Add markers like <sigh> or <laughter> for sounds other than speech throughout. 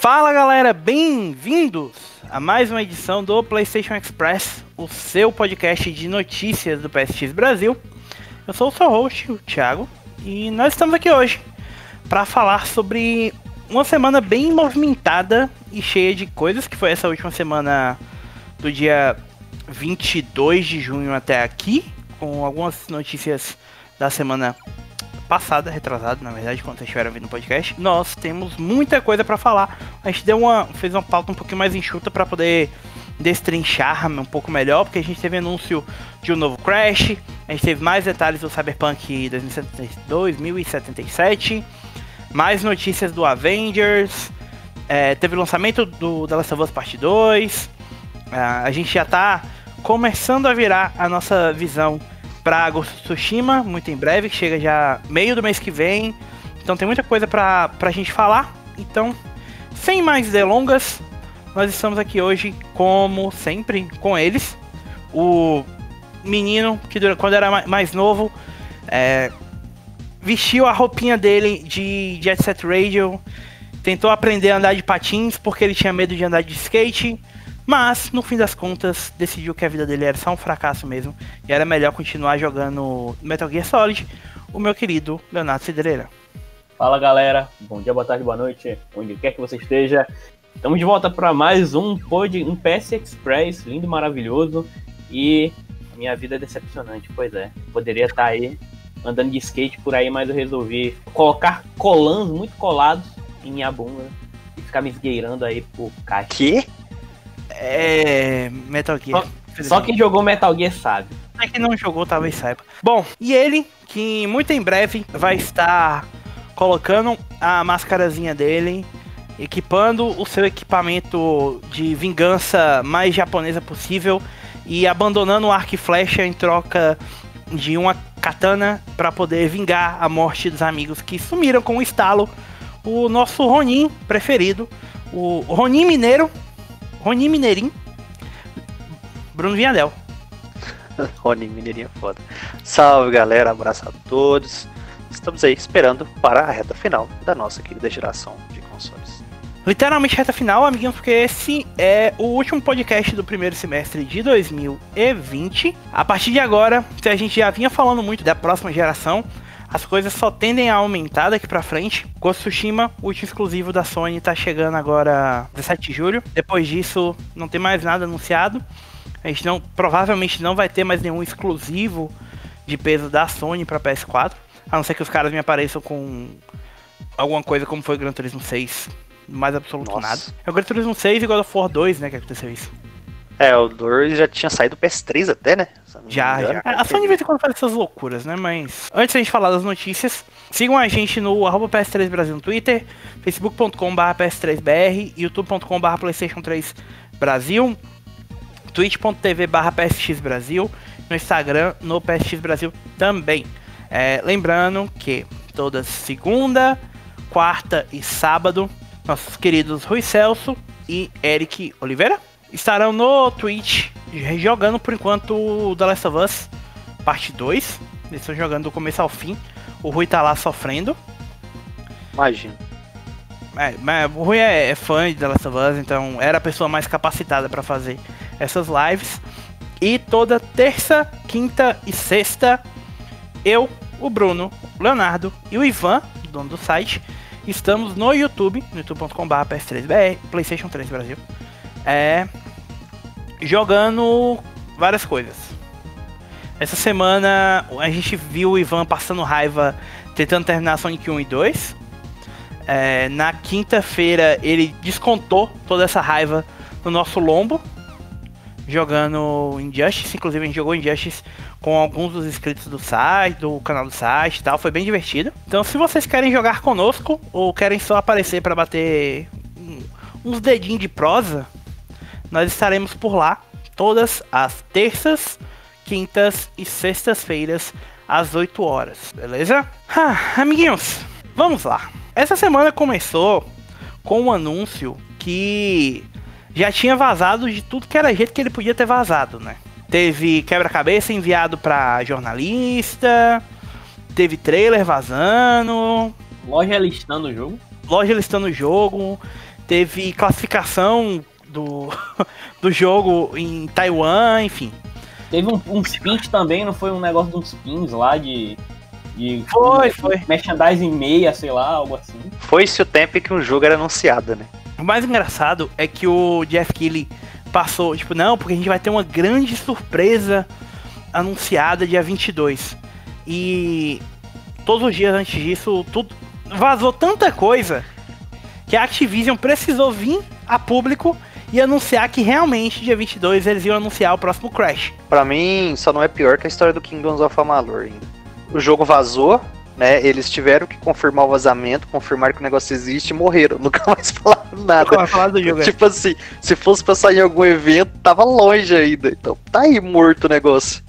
Fala galera, bem-vindos a mais uma edição do PlayStation Express, o seu podcast de notícias do PSX Brasil. Eu sou o seu host, o Thiago, e nós estamos aqui hoje para falar sobre uma semana bem movimentada e cheia de coisas, que foi essa última semana do dia 22 de junho até aqui, com algumas notícias da semana passada, retrasada, na verdade, quando vocês estiveram vindo no podcast, nós temos muita coisa para falar. A gente deu uma, fez uma pauta um pouquinho mais enxuta para poder destrinchar um pouco melhor, porque a gente teve anúncio de um novo Crash, a gente teve mais detalhes do Cyberpunk 2077, mais notícias do Avengers, é, teve o lançamento do The Last of Us Part 2, é, a gente já tá começando a virar a nossa visão para Ghost of Tsushima, muito em breve, que chega já meio do mês que vem. Então tem muita coisa pra, pra gente falar. Então, sem mais delongas, nós estamos aqui hoje, como sempre, com eles. O menino que quando era mais novo é, vestiu a roupinha dele de Jet Set Radio, tentou aprender a andar de patins porque ele tinha medo de andar de skate mas, no fim das contas, decidiu que a vida dele era só um fracasso mesmo. E era melhor continuar jogando Metal Gear Solid, o meu querido Leonardo Cidreira. Fala galera, bom dia, boa tarde, boa noite, onde quer que você esteja. Estamos de volta para mais um pod, um PS Express, lindo e maravilhoso. E minha vida é decepcionante, pois é. Poderia estar aí andando de skate por aí, mas eu resolvi colocar colãs muito colados em minha bunda e ficar me esgueirando aí por caixa. Que? É. Metal Gear. Só, só quem jogou Metal Gear sabe. É que não jogou, talvez saiba. Bom, e ele, que muito em breve vai estar colocando a máscarazinha dele, equipando o seu equipamento de vingança mais japonesa possível e abandonando o arco e flecha em troca de uma katana para poder vingar a morte dos amigos que sumiram com o estalo. O nosso Ronin preferido, o Ronin Mineiro, Rony Mineirinho, Bruno Vinhadel. <laughs> Rony Mineirinho é foda. Salve galera, abraço a todos. Estamos aí esperando para a reta final da nossa querida geração de consoles. Literalmente reta final, amiguinhos, porque esse é o último podcast do primeiro semestre de 2020. A partir de agora, se a gente já vinha falando muito da próxima geração, as coisas só tendem a aumentar daqui pra frente. Ghost Tsushima, o último exclusivo da Sony, tá chegando agora 17 de julho. Depois disso, não tem mais nada anunciado. A gente não, provavelmente não vai ter mais nenhum exclusivo de peso da Sony para PS4. A não ser que os caras me apareçam com alguma coisa como foi o Gran Turismo 6. Mais absoluto Nossa. nada. É o Gran Turismo 6 e God of War 2, né, que aconteceu isso. É, o 2 já tinha saído do PS3 até, né? Já, já. A Sony de vez em quando faz essas loucuras, né? Mas antes da gente falar das notícias, sigam a gente no arroba PS3 Brasil no Twitter, facebook.com.br PS3BR, youtube.com.br PlayStation 3 Brasil, twitch.tv PSX Brasil, no Instagram, no PSX Brasil também. É, lembrando que toda segunda, quarta e sábado, nossos queridos Rui Celso e Eric Oliveira estarão no Twitch jogando por enquanto o The Last of Us parte 2. Eles estão jogando do começo ao fim. O Rui tá lá sofrendo. Imagina. É, mas o Rui é, é, fã de The Last of Us, então era a pessoa mais capacitada para fazer essas lives. E toda terça, quinta e sexta, eu, o Bruno, o Leonardo e o Ivan, dono do site, estamos no YouTube, no youtube.com.br PS3BR, PlayStation 3 Brasil é jogando várias coisas. Essa semana a gente viu o Ivan passando raiva tentando terminar Sonic 1 e 2. É, na quinta-feira ele descontou toda essa raiva no nosso lombo, jogando Injustice. Inclusive a gente jogou Injustice com alguns dos inscritos do site, do canal do site e tal. Foi bem divertido. Então se vocês querem jogar conosco ou querem só aparecer para bater uns dedinhos de prosa, nós estaremos por lá todas as terças, quintas e sextas-feiras às 8 horas, beleza? Ah, amiguinhos, vamos lá. Essa semana começou com um anúncio que já tinha vazado de tudo que era jeito que ele podia ter vazado, né? Teve quebra-cabeça enviado para jornalista, teve trailer vazando, loja listando o jogo, loja listando o jogo, teve classificação do, <laughs> do jogo em Taiwan, enfim. Teve um, um spin também, não foi um negócio de uns pins lá de. de Foi, foi. Merchandising meia, sei lá, algo assim. Foi-se o tempo em que um jogo era anunciado, né? O mais engraçado é que o Jeff Keighley passou, tipo, não, porque a gente vai ter uma grande surpresa anunciada dia 22. E todos os dias antes disso, tudo vazou tanta coisa que a Activision precisou vir a público e anunciar que realmente dia 22 eles iam anunciar o próximo Crash. Pra mim, só não é pior que a história do Kingdoms of Amalur ainda. O jogo vazou, né? Eles tiveram que confirmar o vazamento, confirmar que o negócio existe e morreram. <laughs> Nunca mais falaram nada. Nunca mais falaram do jogo, é. tipo assim, se fosse pra sair em algum evento, tava longe ainda. Então tá aí morto o negócio.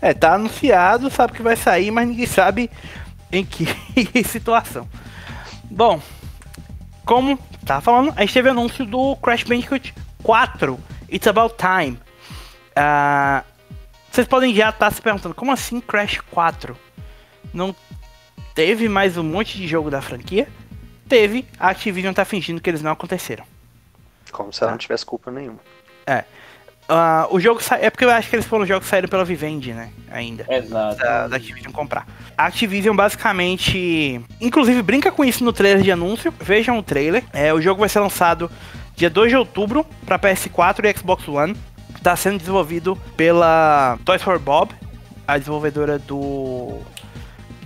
É, tá anunciado, sabe que vai sair, mas ninguém sabe em que <laughs> situação. Bom, como tava falando, a gente teve anúncio do Crash Bandicoot 4, It's About Time. Ah, vocês podem já estar se perguntando, como assim Crash 4? Não teve mais um monte de jogo da franquia? Teve, a Activision tá fingindo que eles não aconteceram. Como se ela não tivesse culpa nenhuma. Ah, o jogo sa... é porque eu acho que eles foram jogos que saíram pela Vivendi, né? Ainda. Exato. Da, da Activision comprar. A Activision basicamente. Inclusive brinca com isso no trailer de anúncio. Vejam o trailer. É, o jogo vai ser lançado dia 2 de outubro para PS4 e Xbox One. Está sendo desenvolvido pela Toys for Bob, a desenvolvedora do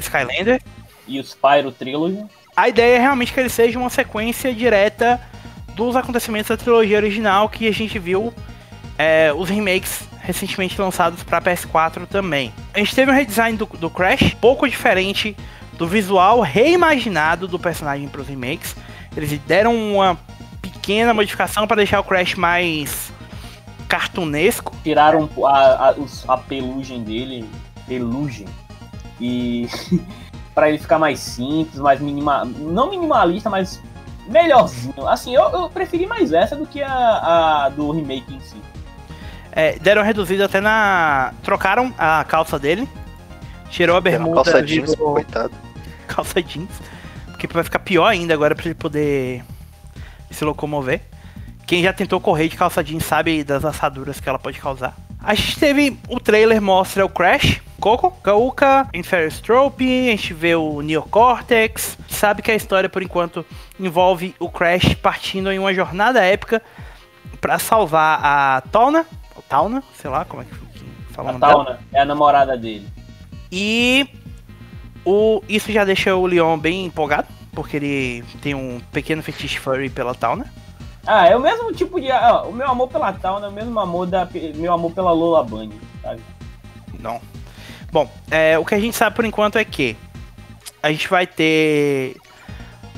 Skylander. E o Spyro Trilogy. A ideia é realmente que ele seja uma sequência direta dos acontecimentos da trilogia original que a gente viu é, os remakes recentemente lançados para PS4 também. A gente teve um redesign do, do Crash, pouco diferente do visual reimaginado do personagem para os remakes. Eles deram uma pequena modificação para deixar o Crash mais cartunesco. Tiraram a, a, a pelugem dele. Pelugem. E. <laughs> pra ele ficar mais simples, mais minima, não minimalista, mas melhorzinho. Assim, eu, eu preferi mais essa do que a, a do remake em si. É, deram reduzido até na. Trocaram a calça dele. Tirou a bermuda. calça jeans, virou coitado. calça jeans. Porque vai ficar pior ainda agora pra ele poder se locomover. Quem já tentou correr de calça jeans sabe das assaduras que ela pode causar. A gente teve o trailer mostra o Crash, Coco, Kauka, Inferno Strope, a gente vê o Neocortex. Sabe que a história por enquanto envolve o Crash partindo em uma jornada épica pra salvar a ou Tauna, sei lá como é que que fala o A nome dela. Tauna é a namorada dele. E o, isso já deixa o Leon bem empolgado, porque ele tem um pequeno fetiche furry pela Tauna. Ah, é o mesmo tipo de. ah, o meu amor pela Tauna é o mesmo amor da meu amor pela Lola Bunny, sabe? Não. Bom, é, o que a gente sabe por enquanto é que a gente vai ter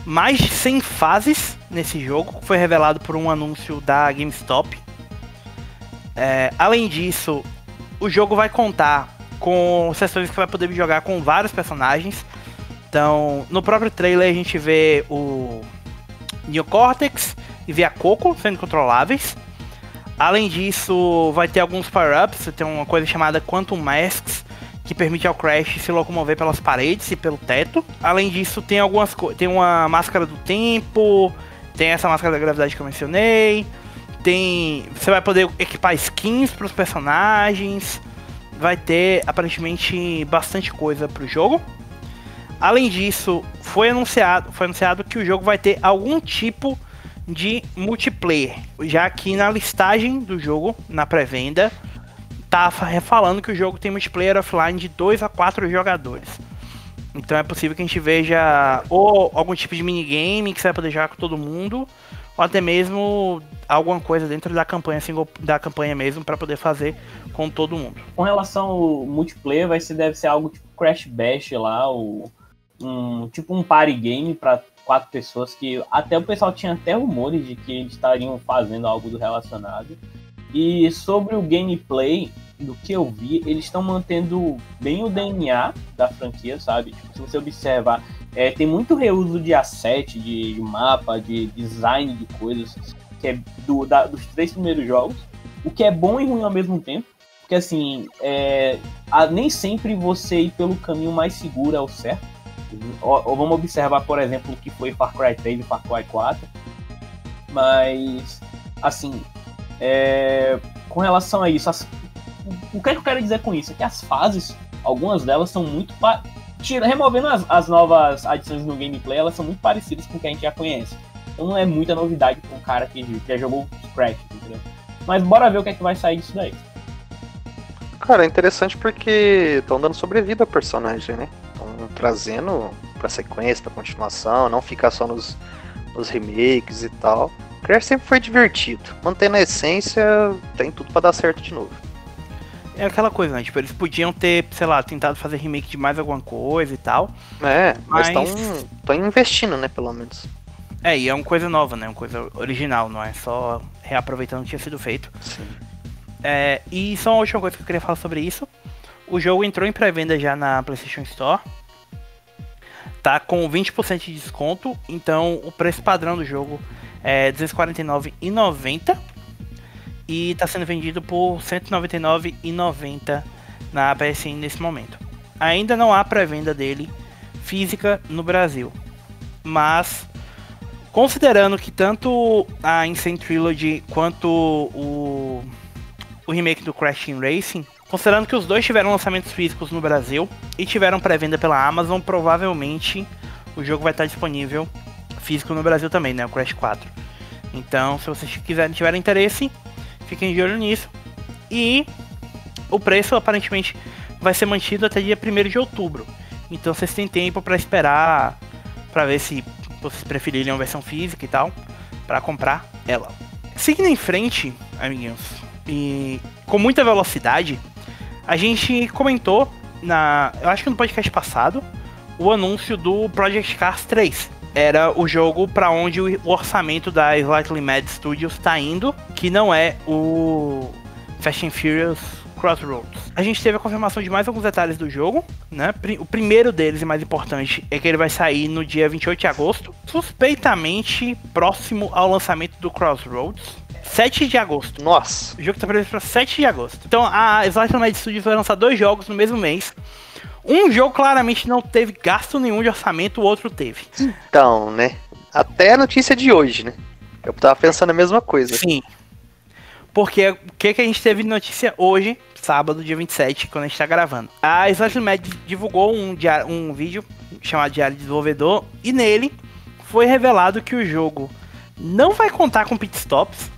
mais de 100 fases nesse jogo, foi revelado por um anúncio da GameStop. É, além disso, o jogo vai contar com sessões que vai poder jogar com vários personagens. Então, no próprio trailer a gente vê o Neocortex e vê a Coco sendo controláveis. Além disso, vai ter alguns power-ups, tem uma coisa chamada Quantum Masks, que permite ao Crash se locomover pelas paredes e pelo teto. Além disso, tem algumas tem uma máscara do tempo, tem essa máscara da gravidade que eu mencionei. Tem, você vai poder equipar skins para os personagens. Vai ter aparentemente bastante coisa pro jogo. Além disso, foi anunciado, foi anunciado que o jogo vai ter algum tipo de multiplayer. Já que na listagem do jogo, na pré-venda, tá fa- falando que o jogo tem multiplayer offline de 2 a 4 jogadores. Então é possível que a gente veja ou algum tipo de minigame que você vai poder jogar com todo mundo, ou até mesmo alguma coisa dentro da campanha single, da campanha mesmo para poder fazer com todo mundo. Com relação ao multiplayer, vai ser, deve ser algo tipo Crash Bash lá, o, um, tipo um party game para quatro pessoas que até o pessoal tinha até rumores de que eles estariam fazendo algo do relacionado. E sobre o gameplay, do que eu vi, eles estão mantendo bem o DNA da franquia, sabe? Tipo, se você observar, é, tem muito reuso de asset, de, de mapa, de design de coisas, que é do, da- dos três primeiros jogos, o que é bom e ruim ao mesmo tempo. Porque assim, é, a- nem sempre você ir pelo caminho mais seguro é o certo. Ou, ou vamos observar, por exemplo, o que foi Far Cry 3 e Far Cry 4. Mas, assim, é, com relação a isso, as, o que, é que eu quero dizer com isso? É que as fases, algumas delas são muito. Tira, removendo as, as novas adições no gameplay, elas são muito parecidas com o que a gente já conhece. Então não é muita novidade para um cara que já jogou Scratch, entendeu? Mas bora ver o que é que vai sair disso daí. Cara, é interessante porque estão dando sobrevida ao personagem, né? Estão trazendo pra sequência, pra continuação, não ficar só nos, nos remakes e tal. Crash sempre foi divertido. Mantendo a essência, tem tudo para dar certo de novo. É aquela coisa, né? Tipo, eles podiam ter, sei lá, tentado fazer remake de mais alguma coisa e tal. É, mas estão investindo, né, pelo menos. É, e é uma coisa nova, né? Uma coisa original, não é só reaproveitando o que tinha sido feito. Sim. É, e só uma última coisa que eu queria falar sobre isso. O jogo entrou em pré-venda já na PlayStation Store. Tá com 20% de desconto, então o preço padrão do jogo é R$249,90 e está sendo vendido por R$199,90 na PSN nesse momento. Ainda não há pré-venda dele física no Brasil, mas considerando que tanto a Insane Trilogy quanto o, o remake do Crash Team Racing, considerando que os dois tiveram lançamentos físicos no Brasil e tiveram pré-venda pela Amazon, provavelmente o jogo vai estar disponível físico no Brasil também, né? O Crash 4. Então, se vocês quiserem tiverem interesse, fiquem de olho nisso. E o preço aparentemente vai ser mantido até dia 1 de outubro. Então vocês têm tempo para esperar para ver se vocês preferirem a versão física e tal, para comprar ela. Seguindo em frente, amiguinhos, e com muita velocidade, a gente comentou na, eu acho que no podcast passado, o anúncio do Project Cars 3, era o jogo para onde o orçamento da Slightly Mad Studios está indo, que não é o Fast and Furious Crossroads. A gente teve a confirmação de mais alguns detalhes do jogo, né? O primeiro deles e mais importante é que ele vai sair no dia 28 de agosto, suspeitamente próximo ao lançamento do Crossroads. 7 de agosto. Nossa. O jogo está previsto para 7 de agosto. Então a Slightly Mad Studios vai lançar dois jogos no mesmo mês. Um jogo claramente não teve gasto nenhum de orçamento, o outro teve. Então, né? Até a notícia de hoje, né? Eu tava pensando a mesma coisa. Sim. Porque o que, que a gente teve de notícia hoje, sábado, dia 27, quando a gente tá gravando? A Slash Med divulgou um, diário, um vídeo chamado Diário de Desenvolvedor e nele foi revelado que o jogo não vai contar com pitstops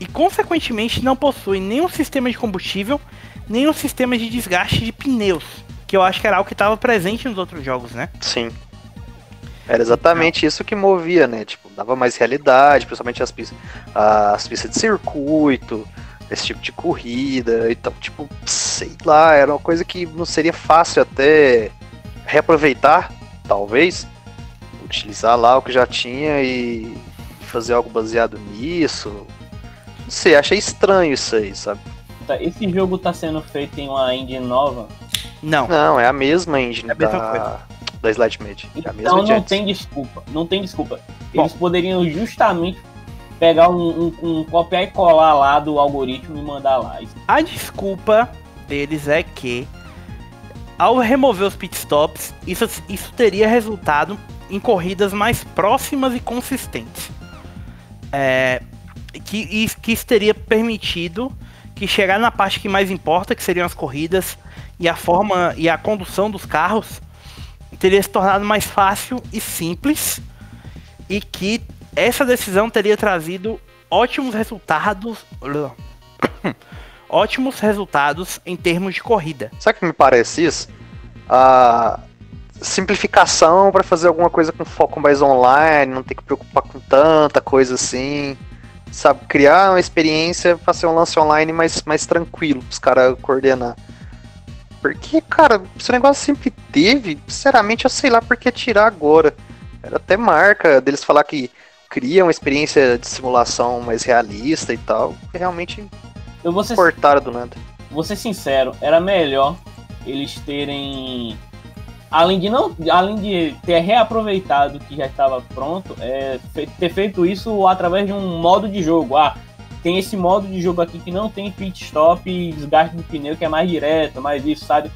e, consequentemente, não possui nenhum sistema de combustível, nenhum sistema de desgaste de pneus que eu acho que era algo que estava presente nos outros jogos, né? Sim. Era exatamente isso que movia, né? Tipo, dava mais realidade, principalmente as pistas, as pistas de circuito, esse tipo de corrida e tal. Tipo, sei lá, era uma coisa que não seria fácil até reaproveitar, talvez. Utilizar lá o que já tinha e fazer algo baseado nisso. Não sei, achei estranho isso aí, sabe? Tá, esse jogo tá sendo feito em uma engine nova? Não. Não, é a mesma engine é a mesma da, coisa. da Slide Made. É então não tem desculpa. Não tem desculpa. Bom. Eles poderiam justamente pegar um, um, um, copiar e colar lá do algoritmo e mandar lá. A desculpa deles é que ao remover os pitstops, isso, isso teria resultado em corridas mais próximas e consistentes. É, que, que isso teria permitido que chegar na parte que mais importa, que seriam as corridas e a forma e a condução dos carros, teria se tornado mais fácil e simples e que essa decisão teria trazido ótimos resultados <coughs> ótimos resultados em termos de corrida. Sabe o que me parece isso? A simplificação para fazer alguma coisa com foco mais online, não ter que preocupar com tanta coisa assim sabe, criar uma experiência para ser um lance online mais, mais tranquilo, os caras coordenar. Porque, cara, esse negócio sempre teve, sinceramente, eu sei lá por que tirar agora. Era até marca deles falar que cria uma experiência de simulação mais realista e tal, que realmente eu vou ser, cortaram do nada. Vou ser sincero, era melhor eles terem além de não, além de ter reaproveitado o que já estava pronto, é, ter feito isso através de um modo de jogo. Ah, tem esse modo de jogo aqui que não tem pit stop e desgaste do pneu que é mais direto, mais isso, sabe?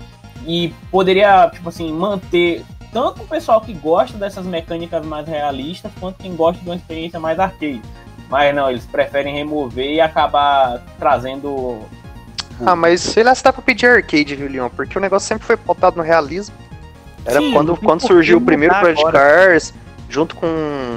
E poderia, tipo assim, manter tanto o pessoal que gosta dessas mecânicas mais realistas, quanto quem gosta de uma experiência mais arcade. Mas não, eles preferem remover e acabar trazendo. Ah, mas sei lá se dá pra pedir arcade, viu, Leon? Porque o negócio sempre foi pautado no realismo. Era Sim, quando, quando surgiu o primeiro Project. Cars, junto com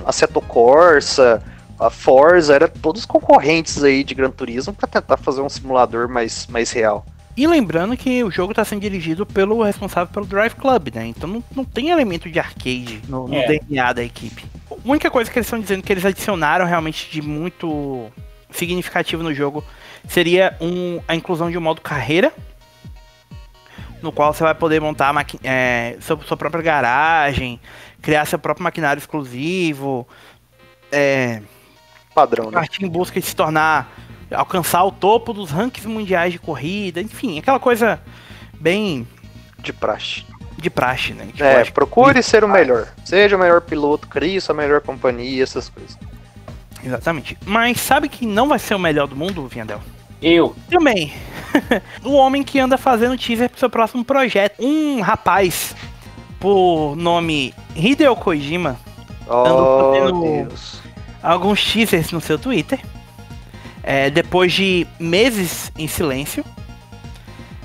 a Seto Corsa, a Forza, era todos concorrentes aí de Gran Turismo pra tentar fazer um simulador mais, mais real. E lembrando que o jogo está sendo dirigido pelo responsável pelo Drive Club, né? Então não, não tem elemento de arcade no, no É. DNA da equipe. A única coisa que eles estão dizendo que eles adicionaram realmente de muito significativo no jogo seria um, a inclusão de um modo carreira, no qual você vai poder montar é, sua, sua própria garagem, criar seu próprio maquinário exclusivo, é, Padrão, né? partir em busca de se tornar, alcançar o topo dos rankings mundiais de corrida, enfim, aquela coisa bem De praxe. de praxe, né? Tipo, É, procure ser o melhor. Seja o melhor piloto, crie sua melhor companhia, essas coisas. Exatamente. Mas sabe que não vai ser o melhor do mundo, Viandel? Eu. Também. <laughs> o homem que anda fazendo teaser pro seu próximo projeto. Um rapaz, por nome Hideo Kojima, Oh, fazendo- Deus. Alguns teasers no seu Twitter. É, depois de meses em silêncio.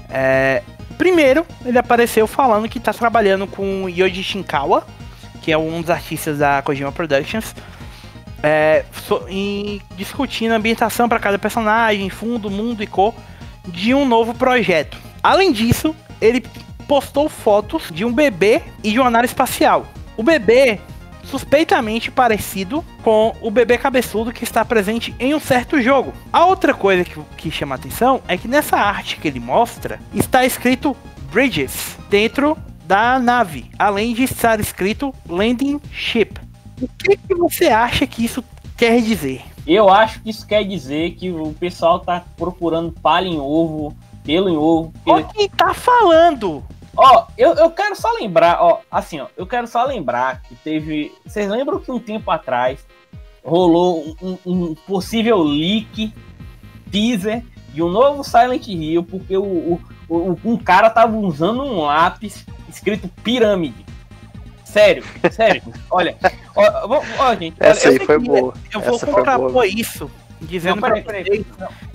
É, primeiro, ele apareceu falando que está trabalhando com Yoji Shinkawa, que é um dos artistas da Kojima Productions, é, so- e discutindo a ambientação para cada personagem, fundo, mundo e cor de um novo projeto. Além disso, ele postou fotos de um bebê e de uma nave espacial. O bebê suspeitamente parecido com o bebê cabeçudo que está presente em um certo jogo. A outra coisa que, que chama a atenção é que nessa arte que ele mostra está escrito Bridges dentro da nave, além de estar escrito Landing Ship. O que, que você acha que isso quer dizer? Eu acho que isso quer dizer que o pessoal tá procurando palha em ovo, pelo em ovo. Olha porque- quem tá falando! Ó, eu, eu quero só lembrar, ó, assim, ó, eu quero só lembrar que teve. Vocês lembram que um tempo atrás rolou um, um possível leak, teaser de um novo Silent Hill, porque o, o- o- um cara tava usando um lápis escrito pirâmide. Sério, sério. <laughs> olha, ó, ó, ó, gente. olha, Essa eu aí foi que- boa. Eu vou Essa foi boa. contrapor isso, dizendo Não, pra peraí, vocês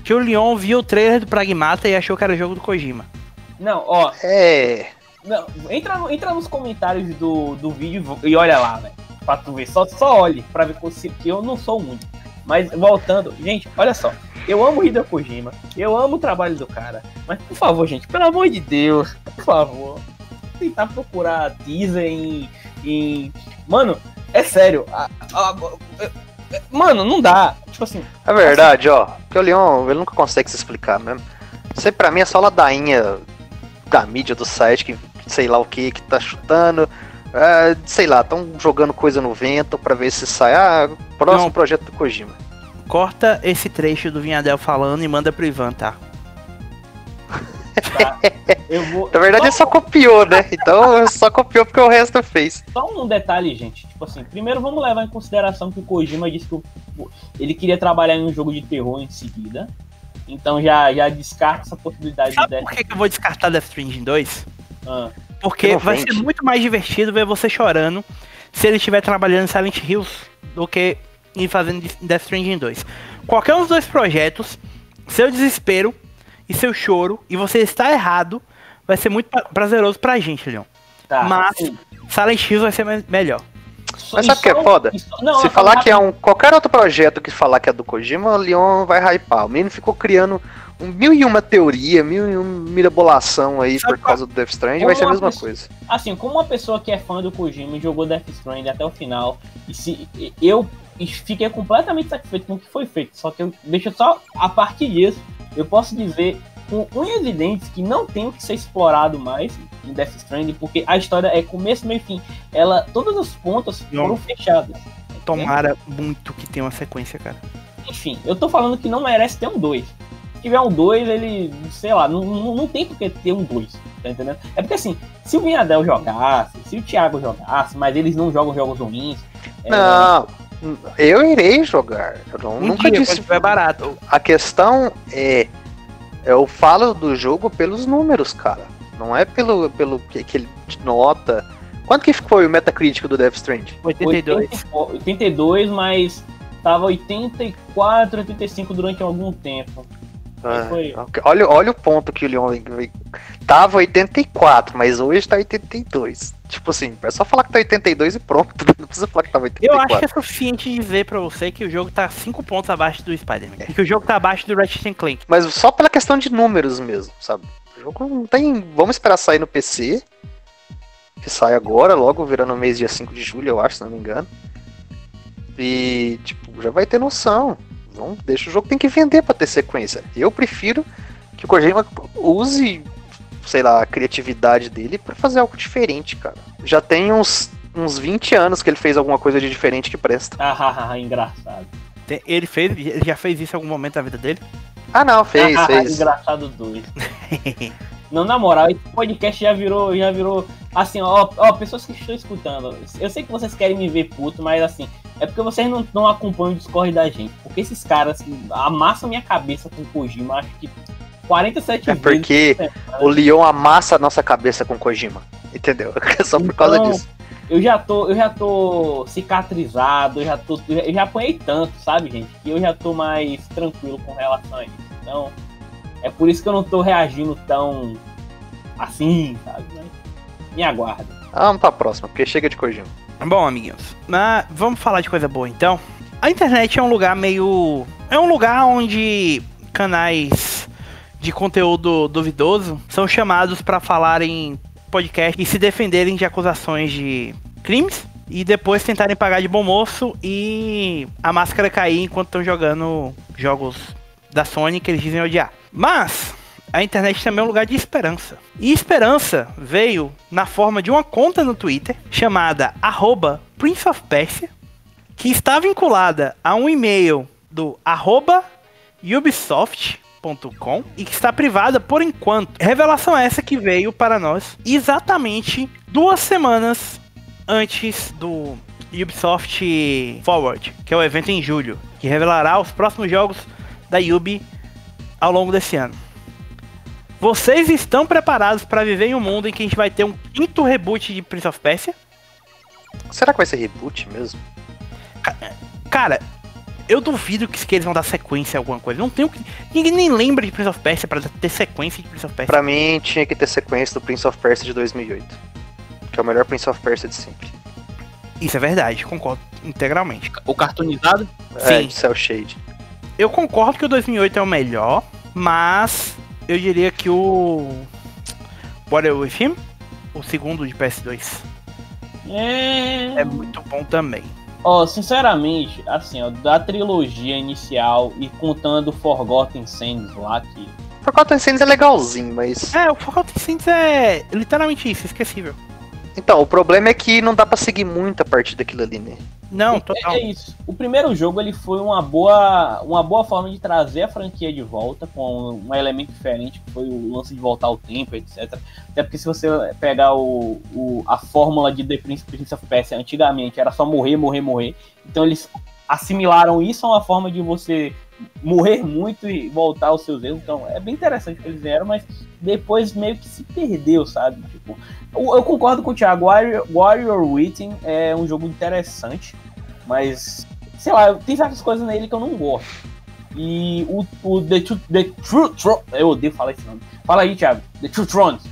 que o Leon viu o trailer do Pragmata e achou que era o jogo do Kojima. Não, ó, É. Não, entra, no- entra nos comentários do, do vídeo e olha lá, velho. Pra tu ver. Só, só olhe pra ver se- que eu não sou muito. Mas voltando, gente, olha só. Eu amo o Hideo Kojima. Eu amo o trabalho do cara. Mas por favor, gente, pelo amor de Deus, por favor. Tentar procurar teaser em. em... Mano, é sério. a- a- a- mano, não dá. Tipo assim, É verdade, ó. Porque o Leon, ele nunca consegue se explicar mesmo. Isso aí pra mim é só ladainha da mídia do site, que sei lá o que, que tá chutando. é, sei lá, estão jogando coisa no vento pra ver se sai. Ah, próximo Não. projeto do Kojima. Corta esse trecho do Vinhadel falando e manda pro Ivan, tá? tá? Eu vou. Na verdade, ele só copiou, né? <laughs> Então, só copiou porque o resto fez. Só um detalhe, gente. Tipo assim, primeiro vamos levar em consideração que o Kojima disse que ele queria trabalhar em um jogo de terror em seguida. Então já, já descarta essa possibilidade de Sabe Death. por que, que eu vou descartar Death Stranding 2? Ah, Porque vai ser muito mais divertido ver você chorando se ele estiver trabalhando em Silent Hills do que em fazendo Death Stranding 2. Qualquer um dos dois projetos, seu desespero e seu choro, e você está errado, vai ser muito pra- prazeroso pra gente, Leon. tá. Mas- Sim. Silent Hills vai ser me- melhor. Mas sabe o que é só- foda? só- não, Se falar que é um. Qualquer outro projeto que falar que é do Kojima, o Leon vai hypar. O menino ficou criando um mil e uma teoria, mil e uma mirabolação aí Sabe por qual- causa do Death Stranding, vai ser a mesma pessoa- coisa. Assim, como uma pessoa que é fã do Kojima e jogou Death Stranding até o final, e se eu fiquei completamente satisfeito com o que foi feito. Só que eu deixa só a partir disso, eu posso dizer com unhas e dentes que não tem o que ser explorado mais em Death Stranding, porque a história é começo, meio e fim. Ela, todas as pontas foram fechadas. Tomara muito que tenha uma sequência, cara. Enfim, eu tô falando que não merece ter um 2. Se tiver um 2, ele, sei lá, não, não, não tem por que ter um 2, tá entendendo? É porque assim, se o Vinhadel jogasse, se o Thiago jogasse, mas eles não jogam jogos ruins. é, Não, eu irei jogar. Eu não- Um nunca dia, disse. tiver barato. A questão é. Eu falo do jogo pelos números, cara. Não é pelo, pelo que, que ele nota. Quanto que foi o Metacritic do Death Stranding? 82. 82, mas Tava 84, 85 durante algum tempo. Ah, olha, olha o ponto que o Leon tava 84, mas hoje tá 82. Tipo assim, é só falar que tá 82 e pronto. <laughs> Não precisa falar que tava Eu 84. acho que é suficiente dizer pra você que o jogo tá 5 pontos abaixo do Spider-Man. E que o jogo tá abaixo do Ratchet Clank. Mas só pela questão de números mesmo, sabe? O jogo não tem. Vamos esperar sair no PC. Que sai agora, logo virando o mês dia 5 de julho, eu acho, se não me engano. E, tipo, já vai ter noção. Vamos, deixa o jogo tem que vender pra ter sequência. Eu prefiro que o Kojima use, sei lá, a criatividade dele pra fazer algo diferente, cara. Já tem uns, uns 20 anos que ele fez alguma coisa de diferente que presta. Ah, ah, ah, engraçado. Tem- Ele fez, ele já fez isso em algum momento da vida dele? Ah, não, fez, Ah, fez. engraçado dois. <laughs> Não, na moral, esse podcast já virou, já virou. Assim, ó, ó, pessoas que estão escutando. Eu sei que vocês querem me ver puto, mas assim, é porque vocês não, não acompanham o Discord da gente. Porque esses caras amassam minha cabeça com o Kojima, acho que 47 É vezes. porque o Leon amassa a nossa cabeça com Kojima. Entendeu? <laughs> É só por causa Então, disso. Eu já tô, eu já tô cicatrizado, eu já tô, eu já- apanhei tanto, sabe, gente, que eu já tô mais tranquilo com relação a isso. Então, é por isso que eu não tô reagindo tão assim, sabe? Me aguarda. Ah, vamos pra próxima, porque chega de Kojima. Bom, amiguinhos, mas vamos falar de coisa boa então. A internet é um lugar meio. É um lugar onde canais de conteúdo duvidoso são chamados para falarem podcast e se defenderem de acusações de crimes e depois tentarem pagar de bom moço e a máscara cair enquanto estão jogando jogos da Sony que eles dizem odiar. Mas a internet também é um lugar de esperança. E esperança veio na forma de uma conta no Twitter chamada arroba Prince of Persia, que está vinculada a um e-mail do arroba e que está privada por enquanto. Revelação essa que veio para nós exatamente duas semanas antes do Ubisoft Forward, que é o evento em julho, que revelará os próximos jogos da Ubi ao longo desse ano. Vocês estão preparados para viver em um mundo em que a gente vai ter um quinto reboot de Prince of Persia? Será que vai ser reboot mesmo? Cara, eu duvido que, que eles vão dar sequência a alguma coisa. Não tem o que. Ninguém nem lembra de Prince of Persia pra ter sequência de Prince of Persia. Pra mim, tinha que ter sequência do Prince of Persia de 2008. Que é o melhor Prince of Persia de sempre. Isso é verdade, concordo integralmente. O cartoonizado? É, Sim. de Cell Shade. Eu concordo que o 2008 é o melhor, mas eu diria que o. What With Him, o segundo de PS2, É. é muito bom também. Ó, sinceramente, assim, ó, da trilogia inicial e contando Forgotten Sands lá, que Forgotten Sands é legalzinho, mas. É, o Forgotten Saints é literalmente isso, esquecível. Então, o problema é que não dá pra seguir muito a partir daquilo ali, né? Não, É- total. É isso. O primeiro jogo ele foi uma boa, uma boa forma de trazer a franquia de volta com um elemento diferente, que foi o lance de voltar ao tempo, etc. Até porque se você pegar o, o- a fórmula de The Prince, Prince of Persia antigamente era só morrer, morrer, morrer. Então eles assimilaram isso a uma forma de você morrer muito e voltar aos seus erros. Então é bem interessante o que eles fizeram, mas depois meio que se perdeu, sabe? Tipo, eu, eu concordo com o Thiago. Warrior, Warrior Waiting é um jogo interessante, mas sei lá, tem certas coisas nele que eu não gosto. E o, o The, Two, The True Throne. Eu odeio falar esse nome. Fala aí, Thiago. The True Thrones.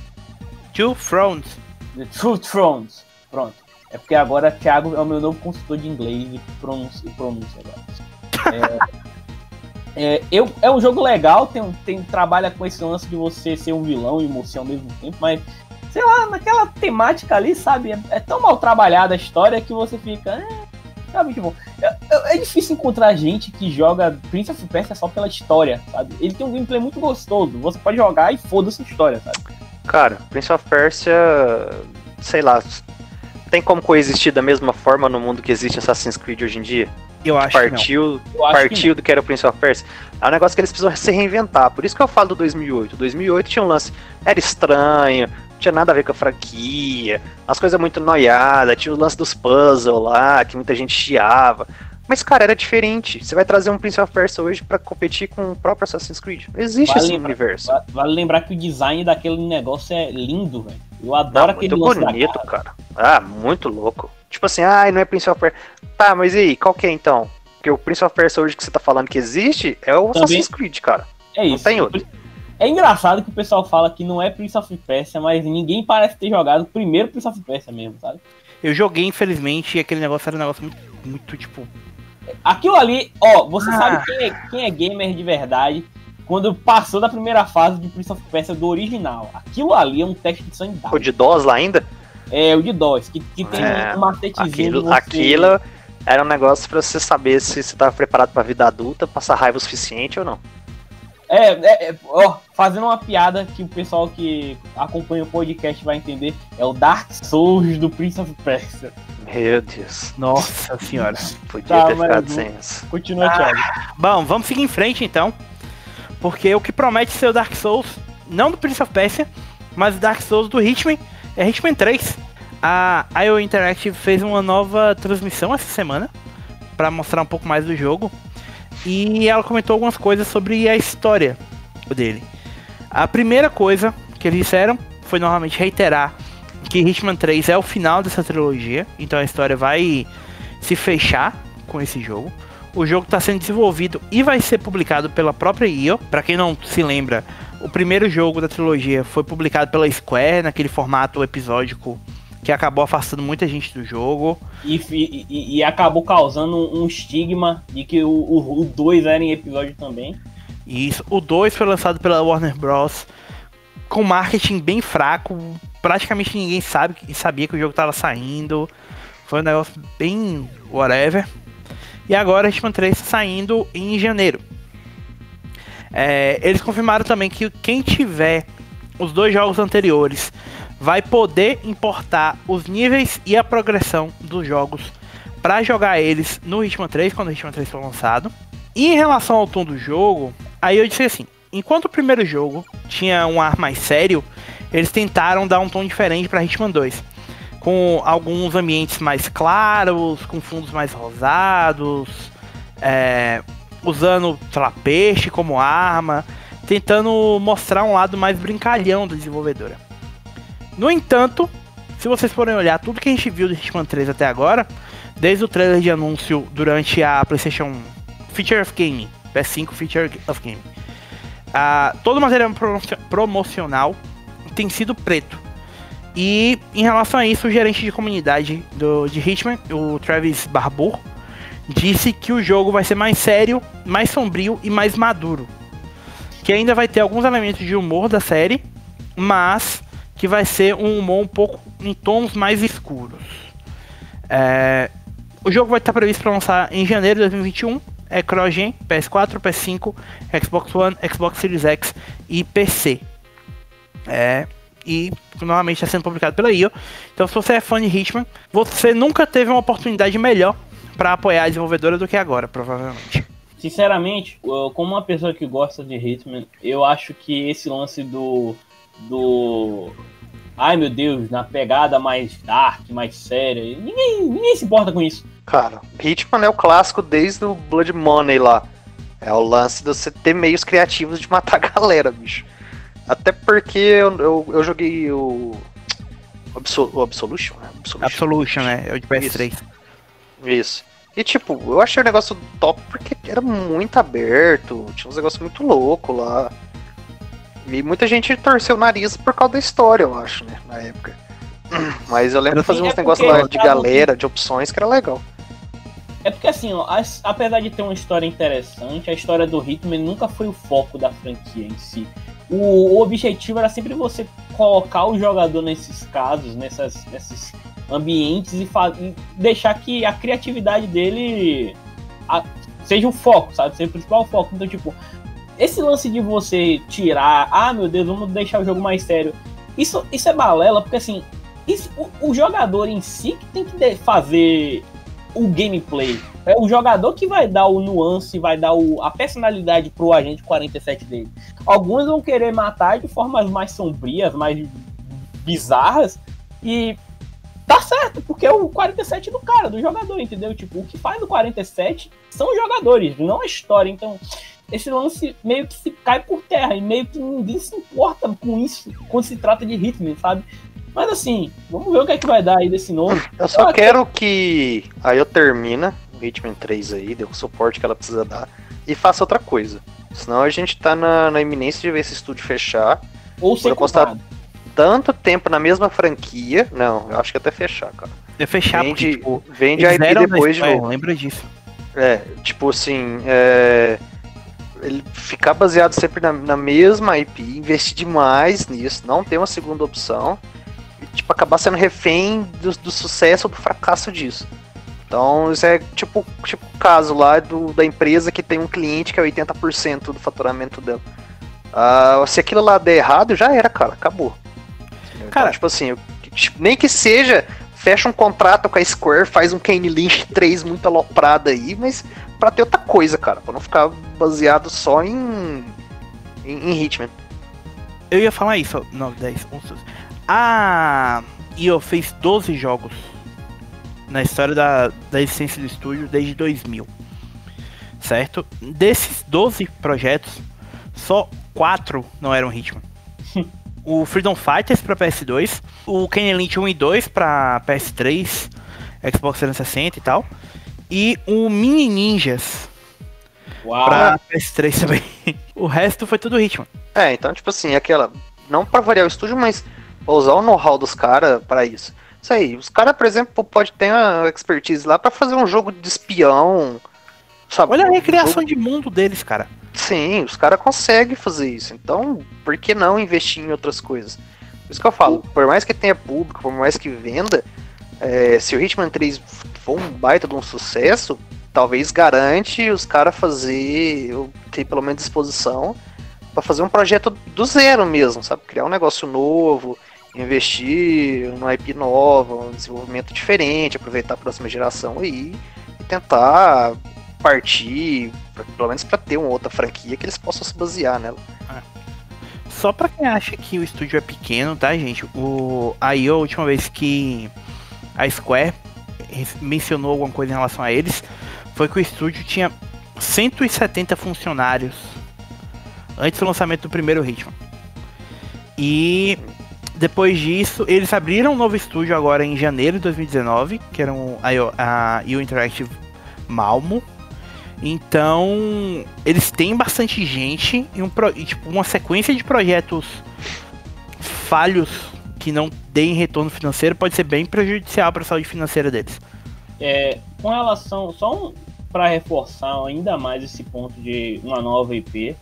Two Thrones. The True Thrones. Pronto. É porque agora Thiago é o meu novo consultor de inglês e pronúncia, pronúncia agora. É, é, eu, é um jogo legal, tem, tem, trabalha com esse lance de você ser um vilão e um mocinho ao mesmo tempo, mas sei lá, naquela temática ali, sabe? É, é tão mal trabalhada a história que você fica. É, sabe, tipo, é, é difícil encontrar gente que joga Prince of Persia só pela história, sabe? Ele tem um gameplay muito gostoso. Você pode jogar e foda-se a história, sabe? Cara, Prince of Persia, sei lá, tem como coexistir da mesma forma no mundo que existe Assassin's Creed hoje em dia? Eu acho que não. Partiu, Eu acho que partiu do que era o Prince of Persia. É um negócio que eles precisam se reinventar. Por isso que eu falo do 2008. 2008 tinha um lance, era estranho, tinha nada a ver com a franquia, as coisas muito noiadas, tinha o lance dos puzzles lá, que muita gente chiava. Mas, cara, era diferente. Você vai trazer um Prince of Persia hoje pra competir com o próprio Assassin's Creed. Não existe Vale esse lembrar- universo. Va- Vale lembrar que o design daquele negócio é lindo, velho. Eu adoro Não, aquele muito bonito, garra. cara. Ah, muito louco. Tipo assim, ai, não é Prince of Persia. Tá, mas e aí, qual que é então? Porque o Prince of Persia hoje que você tá falando que existe é o Também- Assassin's Creed, cara. É Não isso. tem outro. É engraçado que o pessoal fala que não é Prince of Persia, mas ninguém parece ter jogado o primeiro Prince of Persia mesmo, sabe? Eu joguei, infelizmente, e aquele negócio era um negócio muito, muito tipo. Aquilo ali, ó, você Ah. sabe quem é, quem é gamer de verdade quando passou da primeira fase de Prince of Persia do original. Aquilo ali é um teste de sanidade. O de DOS lá ainda? É, o de DOS, que, que tem É, um macetezinho. Aquilo, de você- aquilo era um negócio pra você saber se você tava preparado pra vida adulta, passar raiva o suficiente ou não. É, é, é, ó, fazendo uma piada que o pessoal que acompanha o podcast vai entender, é o Dark Souls do Prince of Persia. Meu Deus. Nossa senhora. Podia Tá, ter ficado sem isso. Continua, Ah. Thiago. Bom, vamos seguir em frente então. Porque o que promete ser o Dark Souls, não do Prince of Persia, mas o Dark Souls do Hitman, é Hitman 3. A IO Interactive fez uma nova transmissão essa semana para mostrar um pouco mais do jogo. E ela comentou algumas coisas sobre a história dele. A primeira coisa que eles disseram foi novamente reiterar que Hitman 3 é o final dessa trilogia, então a história vai se fechar com esse jogo. O jogo está sendo desenvolvido e vai ser publicado pela própria IO. Para quem não se lembra, o primeiro jogo da trilogia foi publicado pela Square naquele formato episódico que acabou afastando muita gente do jogo. E, e- e acabou causando um estigma de que o 2 era em episódio também. Isso, o 2 foi lançado pela Warner Bros. com marketing bem fraco. Praticamente ninguém sabe, sabia que o jogo estava saindo. Foi um negócio bem whatever. E agora Hitman 3 tá saindo em janeiro. É, eles confirmaram também que quem tiver os dois jogos anteriores vai poder importar os níveis e a progressão dos jogos para jogar eles no Hitman 3 quando o Hitman 3 for lançado. E em relação ao tom do jogo, aí eu disse assim: enquanto o primeiro jogo tinha um ar mais sério, eles tentaram dar um tom diferente para Hitman 2, com alguns ambientes mais claros, com fundos mais rosados, é, usando peixe como arma, tentando mostrar um lado mais brincalhão da desenvolvedora. No entanto, se vocês forem olhar tudo que a gente viu do Hitman 3 até agora, desde o trailer de anúncio durante a PlayStation Feature of Game, PS5 Feature of Game, ah, todo o material promocio- promocional tem sido preto. E em relação a isso, o gerente de comunidade do, de Hitman, o Travis Barbour, disse que o jogo vai ser mais sério, mais sombrio e mais maduro. Que ainda vai ter alguns elementos de humor da série, mas que vai ser um humor um pouco em tons mais escuros. É, o jogo vai estar previsto para lançar em janeiro de 2021. É CrossGen, PS4, PS5, Xbox One, Xbox Series X e PC. É, e novamente está sendo publicado pela IO. Então, se você é fã de Hitman, você nunca teve uma oportunidade melhor para apoiar a desenvolvedora do que agora, provavelmente. Sinceramente, como uma pessoa que gosta de Hitman, eu acho que esse lance do. do. Ai meu Deus, na pegada mais dark, mais séria. Ninguém, ninguém se importa com isso. Cara, Hitman é o clássico desde o Blood Money lá. É o lance de você ter meios criativos de <laughs> matar a galera, bicho. Até porque eu, eu, eu joguei o. o Absol- o Absolution? né? Absolution. Absolution, né? É o de PS3. Isso. E tipo, eu achei o negócio top porque era muito aberto, tinha uns negócios muito loucos lá. E muita gente torceu o nariz por causa da história, eu acho, né, na época. <clears throat> Mas eu lembro de fazer Sim, uns é negócios lá de galera, de opções, que era legal. É porque assim, ó, as- apesar de ter uma história interessante, a história do Hitman nunca foi o foco da franquia em si. O, o objetivo era sempre você colocar o jogador nesses casos, nessas, nesses ambientes e, e deixar que a criatividade dele a- seja o foco, sabe? Seja o principal foco. Então, tipo, esse lance de você tirar, ah meu Deus, vamos deixar o jogo mais sério. Isso, isso é balela, porque assim, isso- o, o jogador em si que tem que fazer o gameplay. É o jogador que vai dar o nuance, vai dar o, a personalidade pro agente 47 dele. Alguns vão querer matar de formas mais sombrias, mais bizarras, e tá certo, porque é o 47 do cara, do jogador, entendeu? Tipo, o que faz o 47 são os jogadores, não a história. Então, esse lance meio que se cai por terra, e meio que ninguém se importa com isso quando se trata de Hitman, sabe? Mas assim, vamos ver o que é que vai dar aí desse novo. Eu só Ah, quero que. Aí eu termina Hitman 3 aí, dê o suporte que ela precisa dar e faça outra coisa. Senão a gente tá na, na iminência de ver esse estúdio fechar. Ou ser apostar tanto tempo na mesma franquia. Não, eu acho que até fechar, cara. É fechar Vende, porque, tipo, vende a IP depois de novo. Lembra disso. É, tipo assim, é, ele ficar baseado sempre na, na mesma IP, investir demais nisso, não ter uma segunda opção, e tipo, acabar sendo refém do, do sucesso ou do fracasso disso. Então, isso é tipo, tipo o caso lá do, da empresa que tem um cliente que é 80% do faturamento dela. Ah, se aquilo lá der errado, já era, cara, acabou. Então, Cara- tipo assim, eu- tipo, nem que seja, fecha um contrato com a Square, faz um Kane Lynch 3 muito aloprado aí, mas pra ter outra coisa, cara, pra não ficar baseado só em, em, em Hitman. Eu ia falar isso, 9, 10, 11, 12. A IO fez 12 jogos na história da, da existência do estúdio desde 2000. Certo? Desses 12 projetos, só 4 não eram Hitman. <laughs> o Freedom Fighters para PS2, o Kenny Lynch 1 e 2 para PS3, Xbox 360 e tal, e o Mini Ninjas Uau. para PS3 também. <laughs> o resto foi tudo Hitman. É, então, tipo assim, aquela. Não pra variar o estúdio, mas pra usar o know-how dos caras pra isso. Isso aí, os caras, por exemplo, pode ter uma expertise lá pra fazer um jogo de espião. Sabe? Olha a Um recriação jogo- de mundo deles, cara. Sim, os caras conseguem fazer isso. Então, por que não investir em outras coisas? Por isso que eu falo, por mais que tenha público, por mais que venda, é, se o Hitman 3 for um baita de um sucesso, talvez garante os caras fazer, ter pelo menos disposição pra fazer um projeto do zero mesmo, sabe? Criar um negócio novo, investir numa IP nova, um desenvolvimento diferente, aproveitar a próxima geração aí e tentar partir, pra- pelo menos pra ter uma outra franquia que eles possam se basear nela. Só pra quem acha que o estúdio é pequeno, tá, gente? O aí a última vez que a Square mencionou alguma coisa em relação a eles foi que o estúdio tinha 170 funcionários antes do lançamento do primeiro Hitman. E depois disso, eles abriram um novo estúdio agora em janeiro de 2019, que era um, a, a IO Interactive Malmo. Então, eles têm bastante gente e, um e, tipo, uma sequência de projetos falhos que não deem retorno financeiro pode ser bem prejudicial para a saúde financeira deles. É, com relação, só um, para reforçar ainda mais esse ponto de uma nova IP,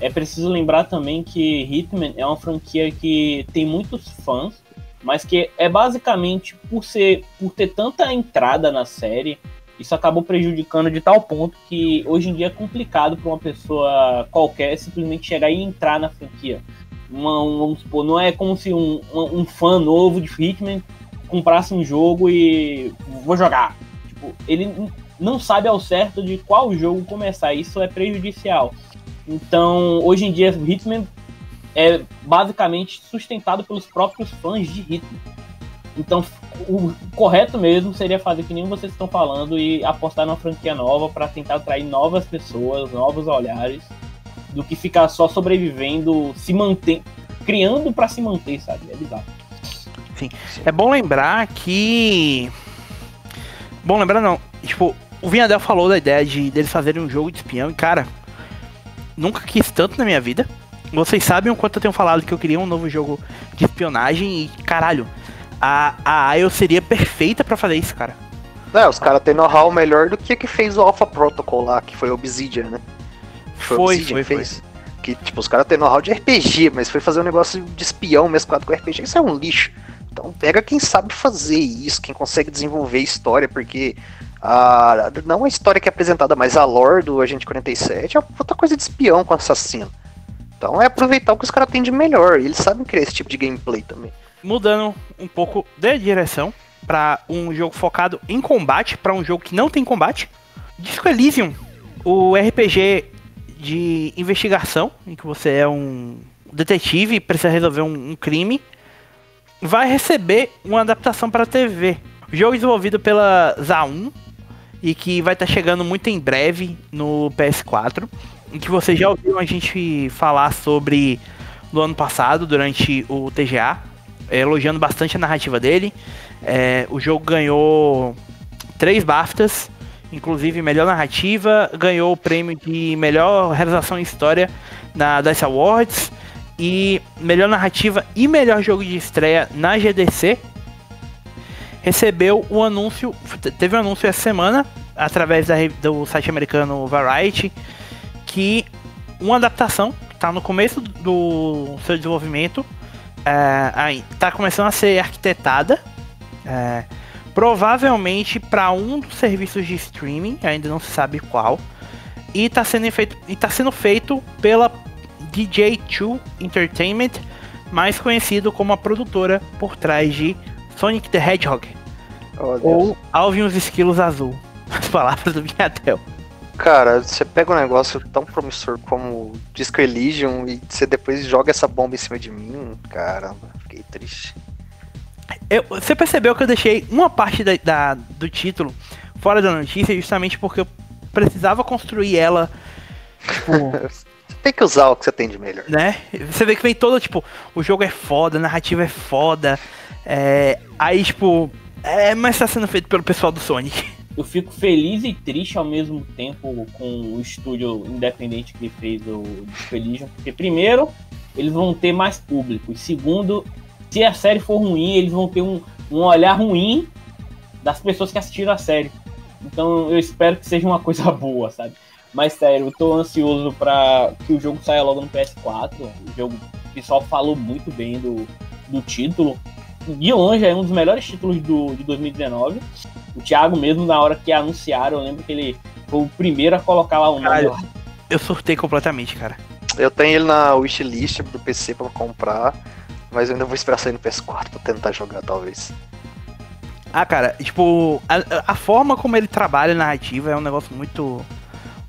é preciso lembrar também que Hitman é uma franquia que tem muitos fãs, mas que é basicamente por ser por ter tanta entrada na série, isso acabou prejudicando de tal ponto que hoje em dia é complicado para uma pessoa qualquer simplesmente chegar e entrar na franquia. Uma, um- vamos supor, não é como se um, um, um fã novo de Hitman comprasse um jogo e vou jogar. Tipo, ele não sabe ao certo de qual jogo começar. Isso é prejudicial. Então, hoje em dia, Hitman é basicamente sustentado pelos próprios fãs de Hitman. Então, o correto mesmo seria fazer que nem vocês estão falando e apostar numa franquia nova para tentar atrair novas pessoas, novos olhares, do que ficar só sobrevivendo, se manter, criando para se manter, sabe? É bizarro. É bom lembrar que. Bom lembrar não. Tipo, o Vinhadel falou da ideia de deles fazerem um jogo de espião e, cara, nunca quis tanto na minha vida. Vocês sabem o quanto eu tenho falado que eu queria um novo jogo de espionagem e, caralho, a, a IO seria perfeita pra fazer isso, cara. É, os caras têm know-how melhor do que o que fez o Alpha Protocol lá, que foi o Obsidian, né? Foi, Obsidian foi, que fez. Que, tipo, os caras têm know-how de RPG, mas foi fazer um negócio de espião mesclado com RPG. Isso é um lixo. Então pega quem sabe fazer isso, quem consegue desenvolver história, porque a, não a história que é apresentada, mas a lore do Agente 47 é outra coisa de espião com assassino. Então é aproveitar o que os caras têm de melhor. E eles sabem criar esse tipo de gameplay também. Mudando um pouco de direção pra um jogo focado em combate, pra um jogo que não tem combate. Disco Elysium, o RPG de investigação, em que você é um detetive e precisa resolver um, um crime, vai receber uma adaptação para TV. O jogo desenvolvido pela Zaun e que vai estar chegando muito em breve no PS4, em que vocês já ouviram a gente falar sobre no ano passado, durante o TGA, é, elogiando bastante a narrativa dele. É, o jogo ganhou três BAFTAs, inclusive melhor narrativa, ganhou o prêmio de melhor realização em história na DICE Awards e melhor narrativa e melhor jogo de estreia na GDC. Recebeu o anúncio, teve um anúncio essa semana através da, do site americano Variety que uma adaptação está no começo do seu desenvolvimento, está é, começando a ser arquitetada. É, provavelmente para um dos serviços de streaming, ainda não se sabe qual, e está sendo feito, e tá sendo feito pela DJ2 Entertainment, mais conhecido como a produtora por trás de Sonic the Hedgehog oh, ou Alvin os Esquilos Azul, <laughs> as palavras do Miatel. Cara, você pega um negócio tão promissor como Disco Elysium e você depois joga essa bomba em cima de mim, caramba, fiquei triste. Eu, você percebeu que eu deixei uma parte da, da, do título fora da notícia justamente porque eu precisava construir ela. Tipo, <laughs> tem que usar o que você tem de melhor. Né? Você vê que vem todo, tipo, o jogo é foda, a narrativa é foda. É, aí, tipo, é, mas tá sendo feito pelo pessoal do Sonic. Eu fico feliz e triste ao mesmo tempo com o estúdio independente que fez o Disco porque primeiro, eles vão ter mais público, e segundo, se a série for ruim, eles vão ter um, um olhar ruim das pessoas que assistiram a série. Então eu espero que seja uma coisa <laughs> boa, sabe? Mas sério, eu tô ansioso para que o jogo saia logo no PS4. O jogo, o pessoal falou muito bem do, do título. De longe é um dos melhores títulos do, de 2019. O Thiago mesmo, na hora que anunciaram, eu lembro que ele foi o primeiro a colocar lá o nome. Cara, eu surtei completamente, cara. Eu tenho ele na wishlist do PC para comprar. Mas eu ainda vou esperar sair no PS4 pra tentar jogar, talvez. Ah, cara, tipo, a, a forma como ele trabalha a narrativa é um negócio muito,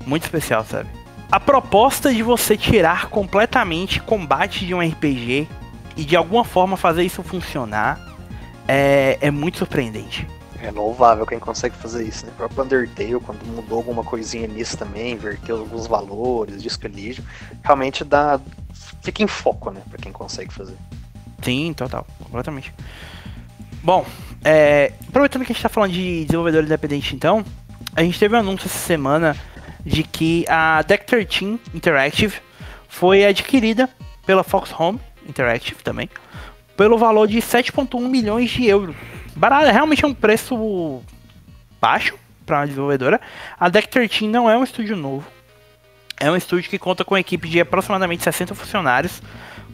muito especial, sabe? A proposta de você tirar completamente combate de um RPG e de alguma forma fazer isso funcionar é, é muito surpreendente. É louvável quem consegue fazer isso, né? O próprio Undertale, quando mudou alguma coisinha nisso também, inverteu alguns valores, disco realmente dá. fica em foco, né? Pra quem consegue fazer. Sim, total, completamente. Bom, é, aproveitando que a gente está falando de desenvolvedor independente, então, a gente teve um anúncio essa semana de que a Deck 13 Interactive foi adquirida pela Fox Home Interactive também, pelo valor de 7,1 milhões de euros. Barato, realmente é um preço baixo para uma desenvolvedora. A Deck 13 não é um estúdio novo, é um estúdio que conta com uma equipe de aproximadamente 60 funcionários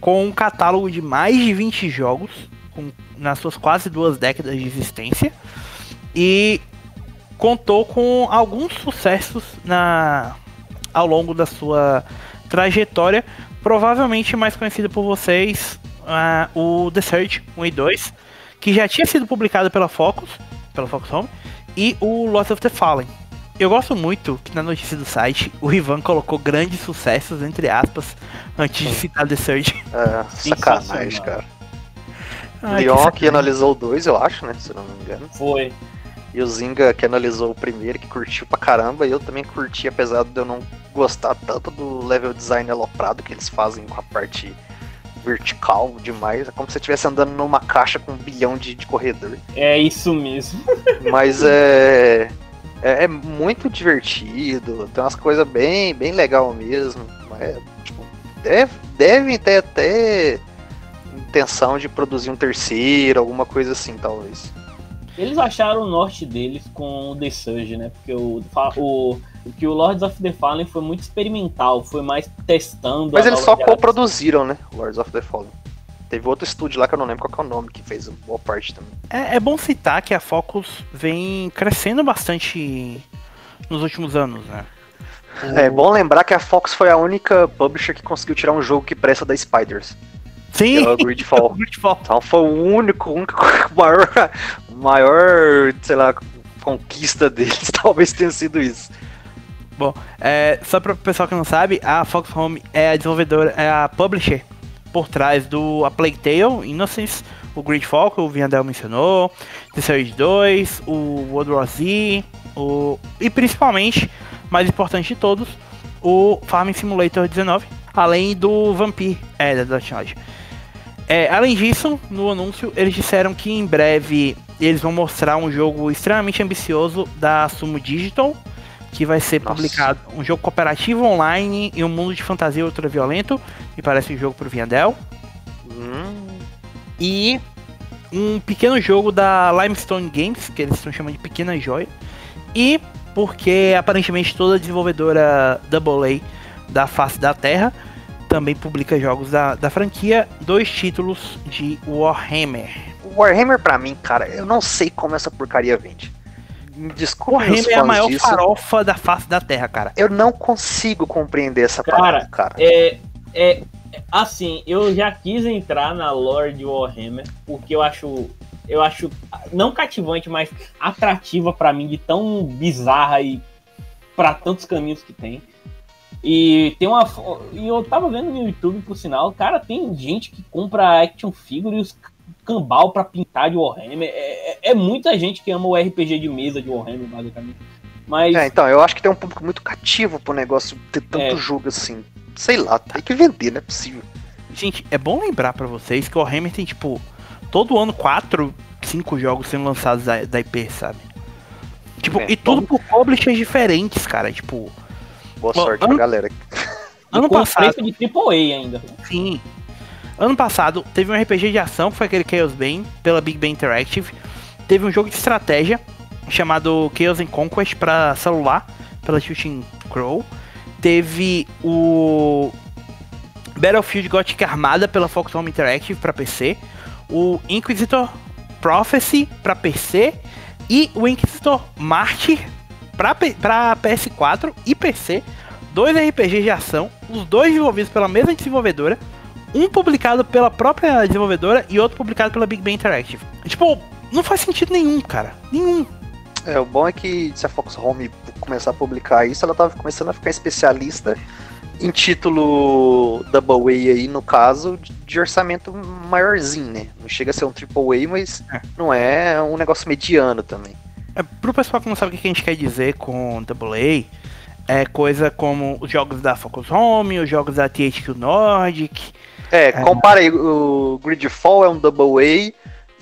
com um catálogo de mais de 20 jogos, com, nas suas quase duas décadas de existência, e contou com alguns sucessos na, ao longo da sua trajetória, provavelmente mais conhecido por vocês, uh, o The Search 1 e 2, que já tinha sido publicado pela Focus, pela Focus Home, e o Lost of the Fallen, eu gosto muito que na notícia do site o Ivan colocou grandes sucessos, entre aspas, antes de citar The Surge. É, sacanagem, cara. Ai, Leon que, que analisou o 2, eu acho, né? Se não me engano. Foi. E o Zinga que analisou o primeiro, que curtiu pra caramba, e eu também curti, apesar de eu não gostar tanto do level design aloprado que eles fazem com a parte vertical demais. É como se você estivesse andando numa caixa com um bilhão de, de corredor. É isso mesmo. Mas é. É, é, muito divertido, tem umas coisas bem, bem legal mesmo. Mas, tipo, deve, devem ter até intenção de produzir um terceiro, alguma coisa assim, talvez. Eles acharam o norte deles com o The Surge, né? Porque o, o, que o Lords of the Fallen foi muito experimental, foi mais testando. Mas eles só co-produziram, né? Lords of the Fallen. Teve outro estúdio lá que eu não lembro qual é o nome, que fez boa parte também. É, é bom citar que a Focus vem crescendo bastante nos últimos anos, né? É bom lembrar que a Fox foi a única publisher que conseguiu tirar um jogo que presta da Spiders. Sim! É o Gridfall. <laughs> Gridfall. Então foi o único, o único <laughs> maior, maior, sei lá, conquista deles. <laughs> Talvez tenha sido isso. Bom, é, só para o pessoal que não sabe, a Fox Home é a desenvolvedora, é a publisher por trás do A Plague Tale, Innocence, o Gridfall, que o Viandel mencionou, The Series 2, o World War Z, o... e principalmente, mais importante de todos, o Farming Simulator 19, além do Vampire, é, da Dotnod. É, além disso, no anúncio, eles disseram que em breve eles vão mostrar um jogo extremamente ambicioso da Sumo Digital, que vai ser Nossa. publicado um jogo cooperativo online em um mundo de fantasia ultraviolento, e parece um jogo pro Viandel. Hum, E um pequeno jogo da Limestone Games, que eles estão chamando de Pequena Joia. E porque aparentemente toda desenvolvedora AA da face da Terra também publica jogos da, da franquia, dois títulos de Warhammer. Warhammer pra mim, cara, eu não sei como essa porcaria vende. Me os Warhammer é a maior disso. farofa da face da Terra, cara. Eu não consigo compreender essa Cara, parada, cara. É, é, assim, eu já quis entrar na lore de Warhammer, porque eu acho, eu acho não cativante, mas atrativa pra mim, de tão bizarra e pra tantos caminhos que tem. E tem uma. fo- E eu tava vendo no YouTube, por sinal, cara, tem gente que compra action figure e os cambal pra pintar de Warhammer. É, é- é muita gente que ama o RPG de mesa de Warhammer, basicamente. Mas. É, então, eu acho que tem um público muito cativo pro negócio ter tanto É. jogo assim. Sei lá, tem que vender, não é possível. Gente, é bom lembrar pra vocês que o Warhammer tem, tipo, todo ano 4, 5 jogos sendo lançados da, da IP, sabe? Tipo, É, e tudo por publishers diferentes, cara. Tipo, Boa sorte ano- pra galera. ano passado, preço de AAA ainda. sim. Ano passado teve um RPG de ação, que foi aquele Chaos Bane, pela Big Bang Interactive. Teve um jogo de estratégia chamado Chaos and Conquest pra celular, pela Shooting Crow. Teve o Battlefield Gothic Armada pela Fox Home Interactive pra PC. O Inquisitor Prophecy pra PC. E o Inquisitor Martyr pra, P- pra PS4 e PC. Dois RPGs de ação, os dois desenvolvidos pela mesma desenvolvedora. Um publicado pela própria desenvolvedora e outro publicado pela Big Bang Interactive. Tipo, não faz sentido nenhum, cara. Nenhum. É, o bom é que se a Fox Home começar a publicar isso, ela tava começando a ficar especialista em título Double A aí, no caso, de- orçamento maiorzinho, né? Não chega a ser um Triple A, mas É. não é um negócio mediano também. É, pro pessoal que não sabe o que a gente quer dizer com AA, é coisa como os jogos da Focus Home, os jogos da THQ Nordic. É, compara aí, o Gridfall é um Double A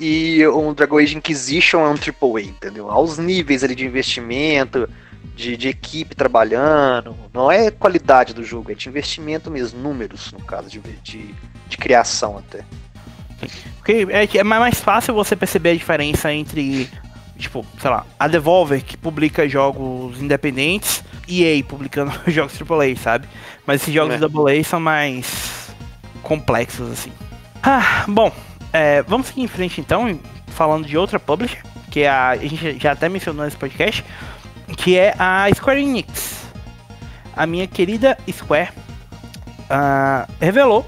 e um Dragon Age Inquisition é um Triple A, entendeu? Aos níveis ali de investimento, de, de equipe trabalhando, não é qualidade do jogo, é de investimento mesmo, números, no caso, de, de, de criação até. Porque é, é mais fácil você perceber a diferença entre, tipo, sei lá, a Devolver que publica jogos independentes e EA publicando <laughs> jogos AAA, sabe? Mas esses jogos É. AA são mais complexos, assim. Ah, bom, é, vamos seguir em frente então, falando de outra publisher, que é a, a gente já até mencionou nesse podcast, que é a Square Enix. A minha querida Square ah, revelou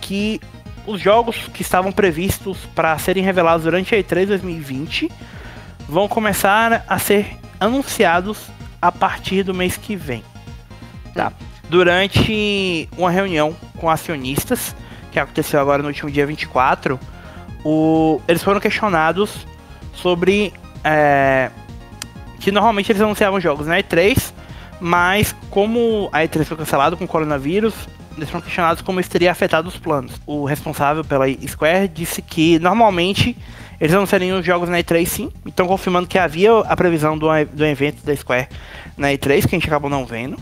que os jogos que estavam previstos para serem revelados durante a E3 2020 vão começar a ser anunciados a partir do mês que vem. Tá? Durante uma reunião com acionistas, que aconteceu agora no último dia 24, o, eles foram questionados sobre é, que normalmente eles anunciavam jogos na E3, mas como a E3 foi cancelada com o coronavírus, eles foram questionados como isso teria afetado os planos. O responsável pela Square disse que normalmente eles anunciariam os jogos na E3 sim, então confirmando que havia a previsão do, do evento da Square na E3, que a gente acabou não vendo.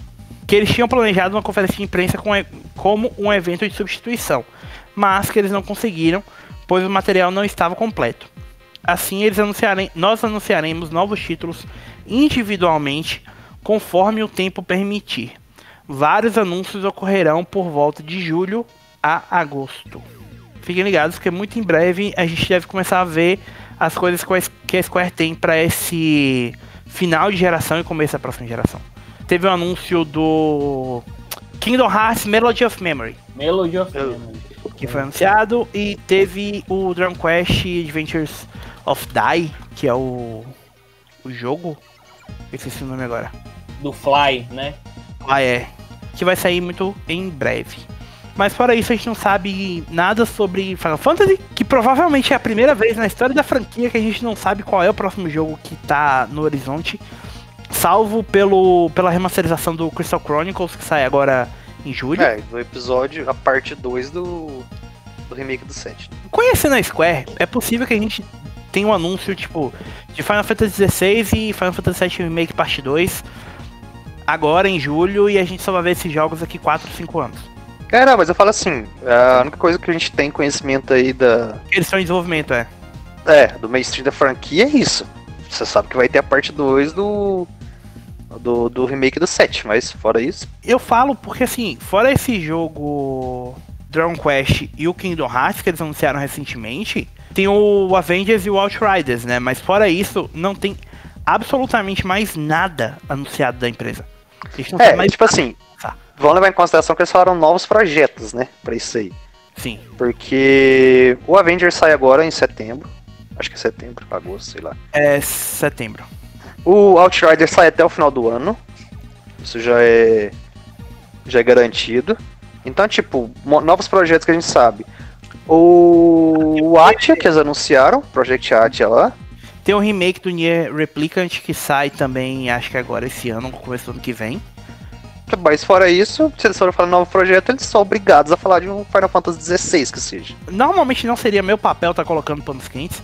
Que eles tinham planejado uma conferência de imprensa com, como um evento de substituição, mas que eles não conseguiram, pois o material não estava completo. Assim, eles anunciarem, nós anunciaremos novos títulos individualmente, conforme o tempo permitir. Vários anúncios ocorrerão por volta de julho a agosto. Fiquem ligados, porque muito em breve a gente deve começar a ver as coisas que a Square tem para esse final de geração e começo da próxima geração. Teve o um anúncio do Kingdom Hearts Melody of Memory. Melody of Memory. Que foi anunciado. E teve o Dragon Quest Adventures of Die, que é o, o jogo. Eu esqueci o nome agora. Do Fly, né? Ah, é. Que vai sair muito em breve. Mas fora isso, a gente não sabe nada sobre Final Fantasy, que provavelmente é a primeira vez na história da franquia que a gente não sabe qual é o próximo jogo que tá no horizonte. Salvo pelo, pela remasterização do Crystal Chronicles, que sai agora em julho. É, no episódio, a parte 2 do, do remake do 7. Conhecendo a Square, é possível que a gente tem um anúncio, tipo, de Final Fantasy XVI e Final Fantasy VII Remake Parte 2 agora em julho e a gente só vai ver esses jogos aqui 4, 5 anos. Cara, mas eu falo assim, a única coisa que a gente tem conhecimento aí da. Eles estão em desenvolvimento, é. É, do mainstream da franquia é isso. Você sabe que vai ter a parte 2 do, do. Do remake do 7, mas fora isso. Eu falo porque assim, fora esse jogo Dragon Quest e o Kingdom Hearts que eles anunciaram recentemente, tem o Avengers e o Outriders, né? Mas fora isso, não tem absolutamente mais nada anunciado da empresa. É, mais tipo assim, tá. vamos levar em consideração que eles falaram novos projetos, né? Pra isso aí. Sim. Porque o Avengers sai agora em setembro. Acho que é setembro, agosto, sei lá. É setembro. O Outrider sai até o final do ano. Isso já é. Já é garantido. Então, tipo, novos projetos que a gente sabe. O, o Atia, que eles anunciaram, Project Atia lá. Tem um remake do Nier Replicant que sai também, acho que agora esse ano, começo do ano que vem. Mas fora isso, se eles forem falar novo projeto, eles são obrigados a falar de um Final Fantasy XVI que seja. Normalmente não seria meu papel estar tá colocando panos quentes,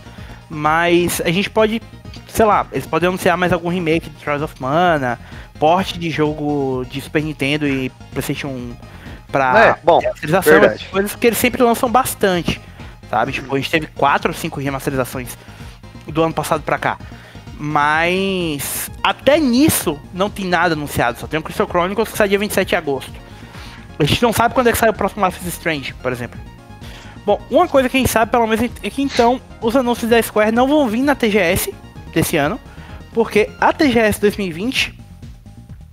mas a gente pode, sei lá, eles podem anunciar mais algum remake de Trials of Mana, porte de jogo de Super Nintendo e PlayStation 1 pra é, bom, remasterização, coisas que eles sempre lançam bastante, sabe? Tipo, a gente teve quatro ou cinco remasterizações do ano passado pra cá. Mas até nisso não tem nada anunciado, só tem o Crystal Chronicles que sai dia 27 de agosto. A gente não sabe quando é que sai o próximo Life is Strange, por exemplo. Bom, uma coisa que a gente sabe, pelo menos, é que então os anúncios da Square não vão vir na TGS desse ano, porque a TGS 2020,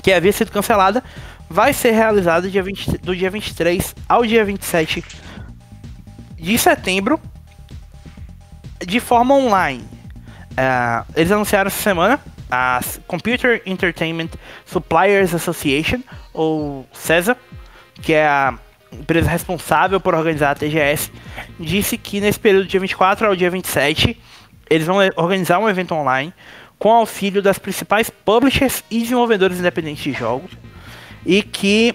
que havia sido cancelada, vai ser realizada dia 20, do dia 23 ao dia 27 de setembro de forma online. Uh, eles anunciaram essa semana a Computer Entertainment Suppliers Association, ou CESA, que é a empresa responsável por organizar a TGS, disse que nesse período dia 24 ao dia 27 eles vão organizar um evento online com auxílio das principais publishers e desenvolvedores independentes de jogos e que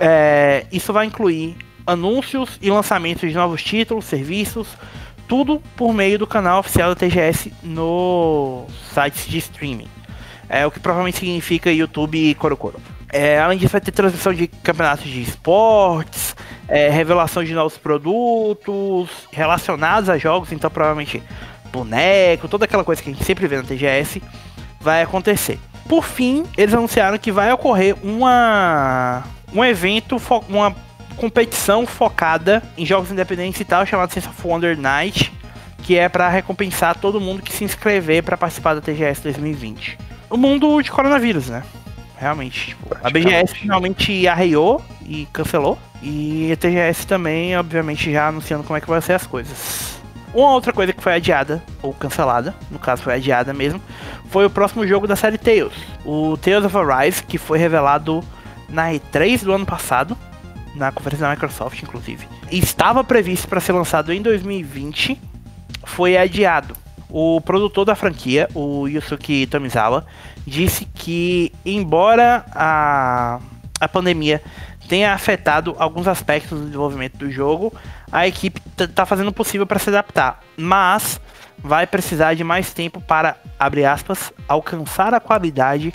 é, isso vai incluir anúncios e lançamentos de novos títulos, serviços, tudo por meio do canal oficial da TGS no sites de streaming. É o que provavelmente significa YouTube e Corocoro. É, além disso, vai ter transmissão de campeonatos de esportes, é, revelação de novos produtos relacionados a jogos, então provavelmente boneco, toda aquela coisa que a gente sempre vê na TGS vai acontecer. Por fim, eles anunciaram que vai ocorrer uma um evento, uma competição focada em jogos independentes e tal, chamado Sense of Wonder Night, que é para recompensar todo mundo que se inscrever para participar da TGS 2020. O mundo de coronavírus, né? Realmente, tipo, a BGS finalmente arreiou e cancelou. E a TGS também, obviamente, já anunciando como é que vai ser as coisas. Uma outra coisa que foi adiada, ou cancelada, no caso foi adiada mesmo, foi o próximo jogo da série Tales. O Tales of Arise, que foi revelado na E3 do ano passado, na conferência da Microsoft, inclusive. Estava previsto para ser lançado em 2020, foi adiado. O produtor da franquia, o Yusuke Tomizawa, disse que, embora a, a pandemia tenha afetado alguns aspectos do desenvolvimento do jogo, a equipe está fazendo o possível para se adaptar, mas vai precisar de mais tempo para, abre aspas, alcançar a qualidade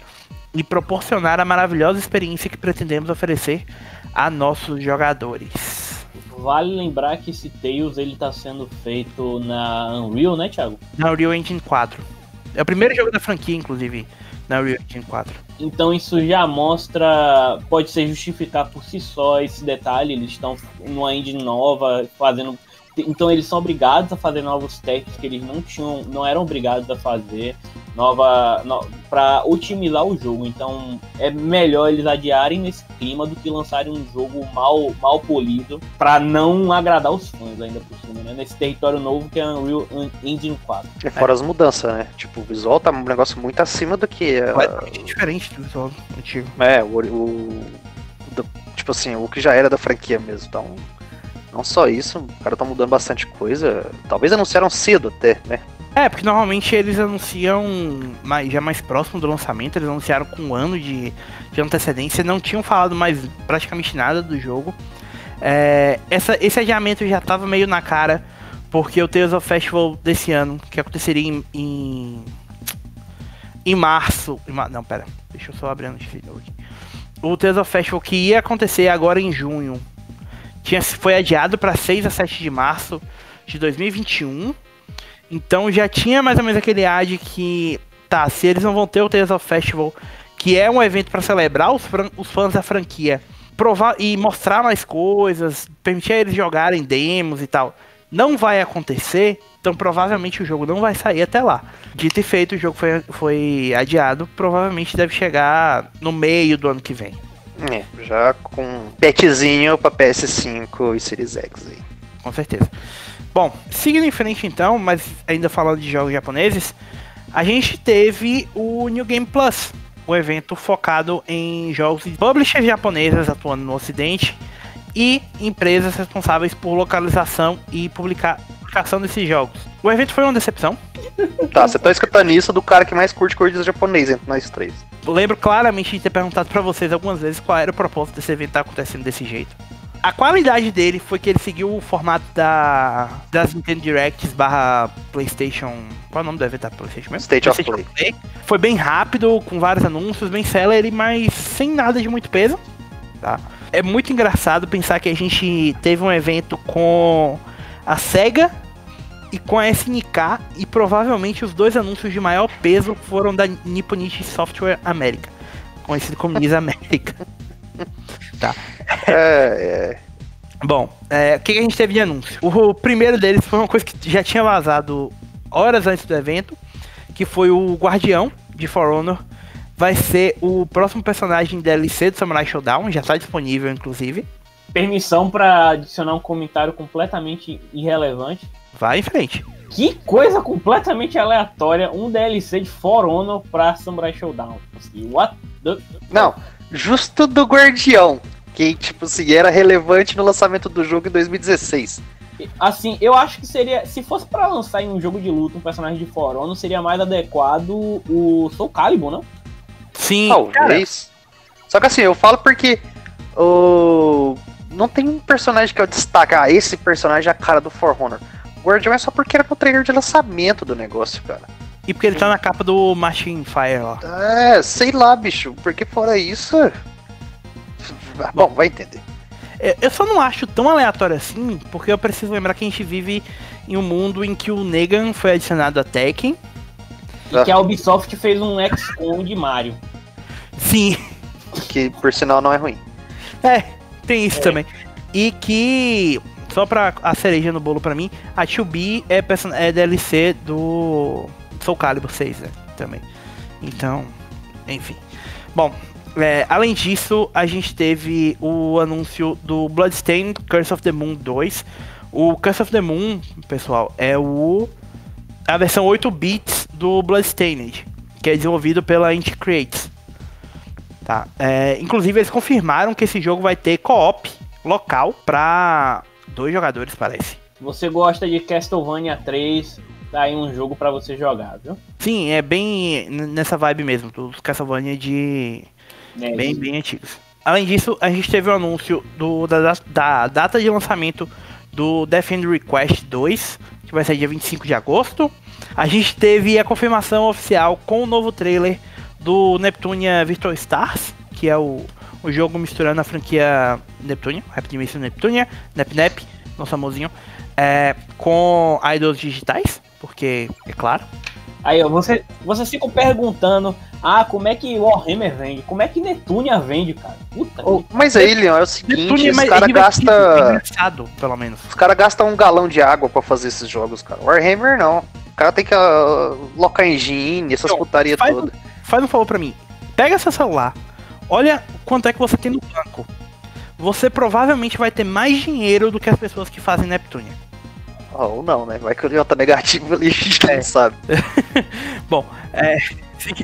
e proporcionar a maravilhosa experiência que pretendemos oferecer a nossos jogadores. Vale lembrar que esse Tails ele está sendo feito na Unreal, né, Thiago? Na Unreal Engine 4. É o primeiro jogo da franquia, inclusive, na Unreal Engine 4. Então isso já mostra, pode ser justificar por si só esse detalhe, eles estão numa engine nova, fazendo então eles são obrigados a fazer novos testes que eles não tinham, não eram obrigados a fazer nova no, para otimizar o jogo. Então é melhor eles adiarem nesse clima do que lançarem um jogo mal mal polido para não agradar os fãs ainda por cima, né? Nesse território novo que é Unreal Engine 4. É fora é. as mudanças, né? Tipo, o visual tá um negócio muito acima do que é diferente do visual antigo. É, o, o tipo assim, o que já era da franquia mesmo. Então, não só isso, o cara tá mudando bastante coisa. Talvez anunciaram cedo até, né? É, porque normalmente eles anunciam mais, já mais próximo do lançamento, eles anunciaram com um ano de, de antecedência, não tinham falado mais praticamente nada do jogo. É, essa, esse adiamento já estava meio na cara porque o Tales of Festival desse ano, que aconteceria em. em, em março. em não, pera. Deixa eu só abrir a notícia de aqui. O Tales of Festival que ia acontecer agora em junho tinha, foi adiado para 6 a 7 de março de 2021. Então já tinha mais ou menos aquele ar de que, tá, se eles não vão ter o Tales of Festival, que é um evento para celebrar os, os fãs da franquia, provar e mostrar mais coisas, permitir eles jogarem demos e tal, não vai acontecer, então provavelmente o jogo não vai sair até lá. Dito e feito, o jogo foi, foi adiado, provavelmente deve chegar no meio do ano que vem. É, já com petzinho pra PS5 e Series X aí. Com certeza. Bom, seguindo em frente então, mas ainda falando de jogos japoneses, a gente teve o New Game Plus, o evento focado em jogos de publishers japonesas atuando no ocidente e empresas responsáveis por localização e publica- publicação desses jogos. O evento foi uma decepção. Tá, você tá escutando isso do cara que mais curte coisas japonês entre nós três. Eu lembro claramente de ter perguntado pra vocês algumas vezes qual era o propósito desse evento estar acontecendo desse jeito. A qualidade dele foi que ele seguiu o formato da das Nintendo Directs barra PlayStation. Qual é o nome do evento da PlayStation mesmo? State of PlayStation Foi bem rápido, com vários anúncios, bem celery, mas sem nada de muito peso. Tá? É muito engraçado pensar que a gente teve um evento com a SEGA e com a SNK e provavelmente os dois anúncios de maior peso foram da Nipponichi Software America, conhecido como NIS América. <laughs> <laughs> É, é. Bom, é, o que, que a gente teve de anúncio? O primeiro deles foi uma coisa que já tinha vazado horas antes do evento, que foi o Guardião de For Honor. Vai ser o próximo personagem DLC do Samurai Showdown, já está disponível inclusive. Permissão pra adicionar um comentário completamente irrelevante. Vai em frente. Que coisa completamente aleatória, um DLC de For Honor pra Samurai Showdown. What the... Não, justo do Guardião. Que, tipo assim, era relevante no lançamento do jogo em 2016. Assim, eu acho que seria. Se fosse pra lançar em um jogo de luta um personagem de For Honor, seria mais adequado o Soul Calibur, não? Sim, Talvez. Só que assim, eu falo porque o. Não tem um personagem que eu destaque. Ah, esse personagem é a cara do For Honor. O Guardião é só porque era no trailer de lançamento do negócio, cara. e porque ele tá na capa do Machine Fire lá. É, sei lá, bicho. Porque fora isso. Ah, Bom, vai entender. É, Eu só não acho tão aleatório assim, porque eu preciso lembrar que a gente vive em um mundo em que o Negan foi adicionado a Tekken. E Ah. que a Ubisoft fez um XCOM de Mario. Sim, Que por sinal não é ruim. É, tem isso também. E que, só pra a cereja no bolo pra mim, a 2B é, person- é DLC do Soul Calibur 6, né? Também. Então, enfim. Bom, é, além disso, a gente teve o anúncio do Bloodstained Curse of the Moon 2. O Curse of the Moon, pessoal, é o a versão 8 bits do Bloodstained, que é desenvolvido pela Inti Creates. Tá. É, inclusive, eles confirmaram que esse jogo vai ter co-op local pra dois jogadores, parece. Você gosta de Castlevania 3, tá aí um jogo pra você jogar, viu? Sim, é bem nessa vibe mesmo, dos Castlevania de É, bem, bem antigos. Além disso, a gente teve o anúncio do, da, da data de lançamento do Death End Request 2, que vai ser dia 25 de agosto. A gente teve a confirmação oficial com o novo trailer do Neptunia Virtual Stars, que é o, o jogo misturando a franquia Neptunia, Rapid Mission Neptunia, NepNep, nosso amorzinho, é, com idols digitais, porque, é claro. Aí, ó, você, você fica perguntando, ah, como é que Warhammer vende? Como é que Netunia vende, cara? Puta Ô, Mas aí, Leon, é o seguinte, Neptunia é os caras é é gastam. engraçado, pelo menos. Os caras gastam um galão de água pra fazer esses jogos, cara. Warhammer não. O cara tem que uh, locar engine, essas Então, putaria faz toda. Faz um favor pra mim. Pega seu celular. Olha quanto é que você tem no banco. Você provavelmente vai ter mais dinheiro do que as pessoas que fazem Neptunia. Ou não, né? Vai que o Leon tá negativo ali, <laughs> a gente É. não sabe. <laughs> Bom, é,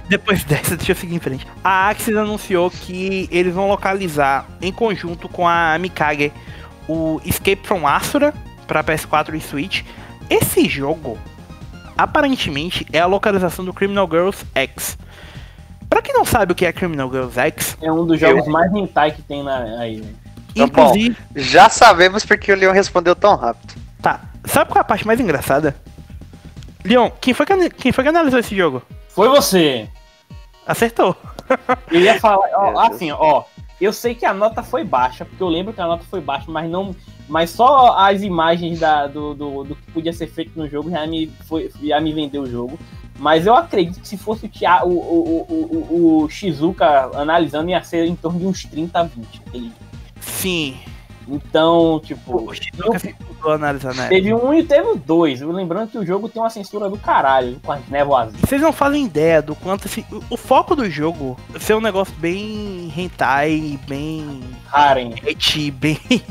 depois dessa, deixa eu seguir em frente. A Axis anunciou que eles vão localizar em conjunto com a Mikage o Escape from Asura para PS4 e Switch. Esse jogo, aparentemente, é a localização do Criminal Girls X. Pra quem não sabe o que é Criminal Girls X, É um dos jogos mais hentai que tem na, aí, né? Bom. inclusive, Já sabemos porque o Leon respondeu tão rápido. Sabe qual é a parte mais engraçada? Leon, quem foi que, quem foi que analisou esse jogo? Foi você. Acertou. Eu ia falar, ó, <laughs> assim, ó. Eu sei que a nota foi baixa, porque eu lembro que a nota foi baixa, mas não. Mas só as imagens da, do, do, do que podia ser feito no jogo já me, foi, já me vendeu o jogo. Mas eu acredito que se fosse o, Thiago, o, o, o, o, Shizuka analisando, ia ser em torno de uns 30 a 20. Ele... Sim. Então, tipo. Ficou analisando, né? Teve um e teve dois. Lembrando que o jogo tem uma censura do caralho, com as névoas. Vocês não fazem ideia do quanto esse. O foco do jogo ser um negócio bem hentai, bem. Harem. bem. <laughs>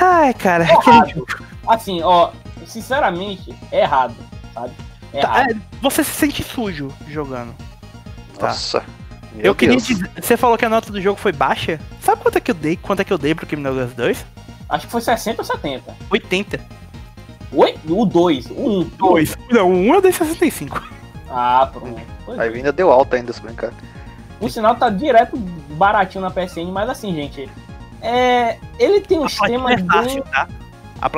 Ai, cara. Aquele... Assim, ó, sinceramente, é errado, sabe? É tá, é, você se sente sujo jogando. Tá. Nossa. eu queria dizer, você falou que a nota do jogo foi baixa? Sabe quanto é que eu dei? Quanto é que eu dei pro Criminal Hearts 2? Acho que foi 60 ou 70. 80. Oi? O 2, o 1. 2. Não, o 1 eu dei 65. Ah, pronto. Aí ainda deu alta ainda, se brincar. O sinal tá direto baratinho na PSN, mas assim, gente. É, ele tem um sistema é fácil, bem tá?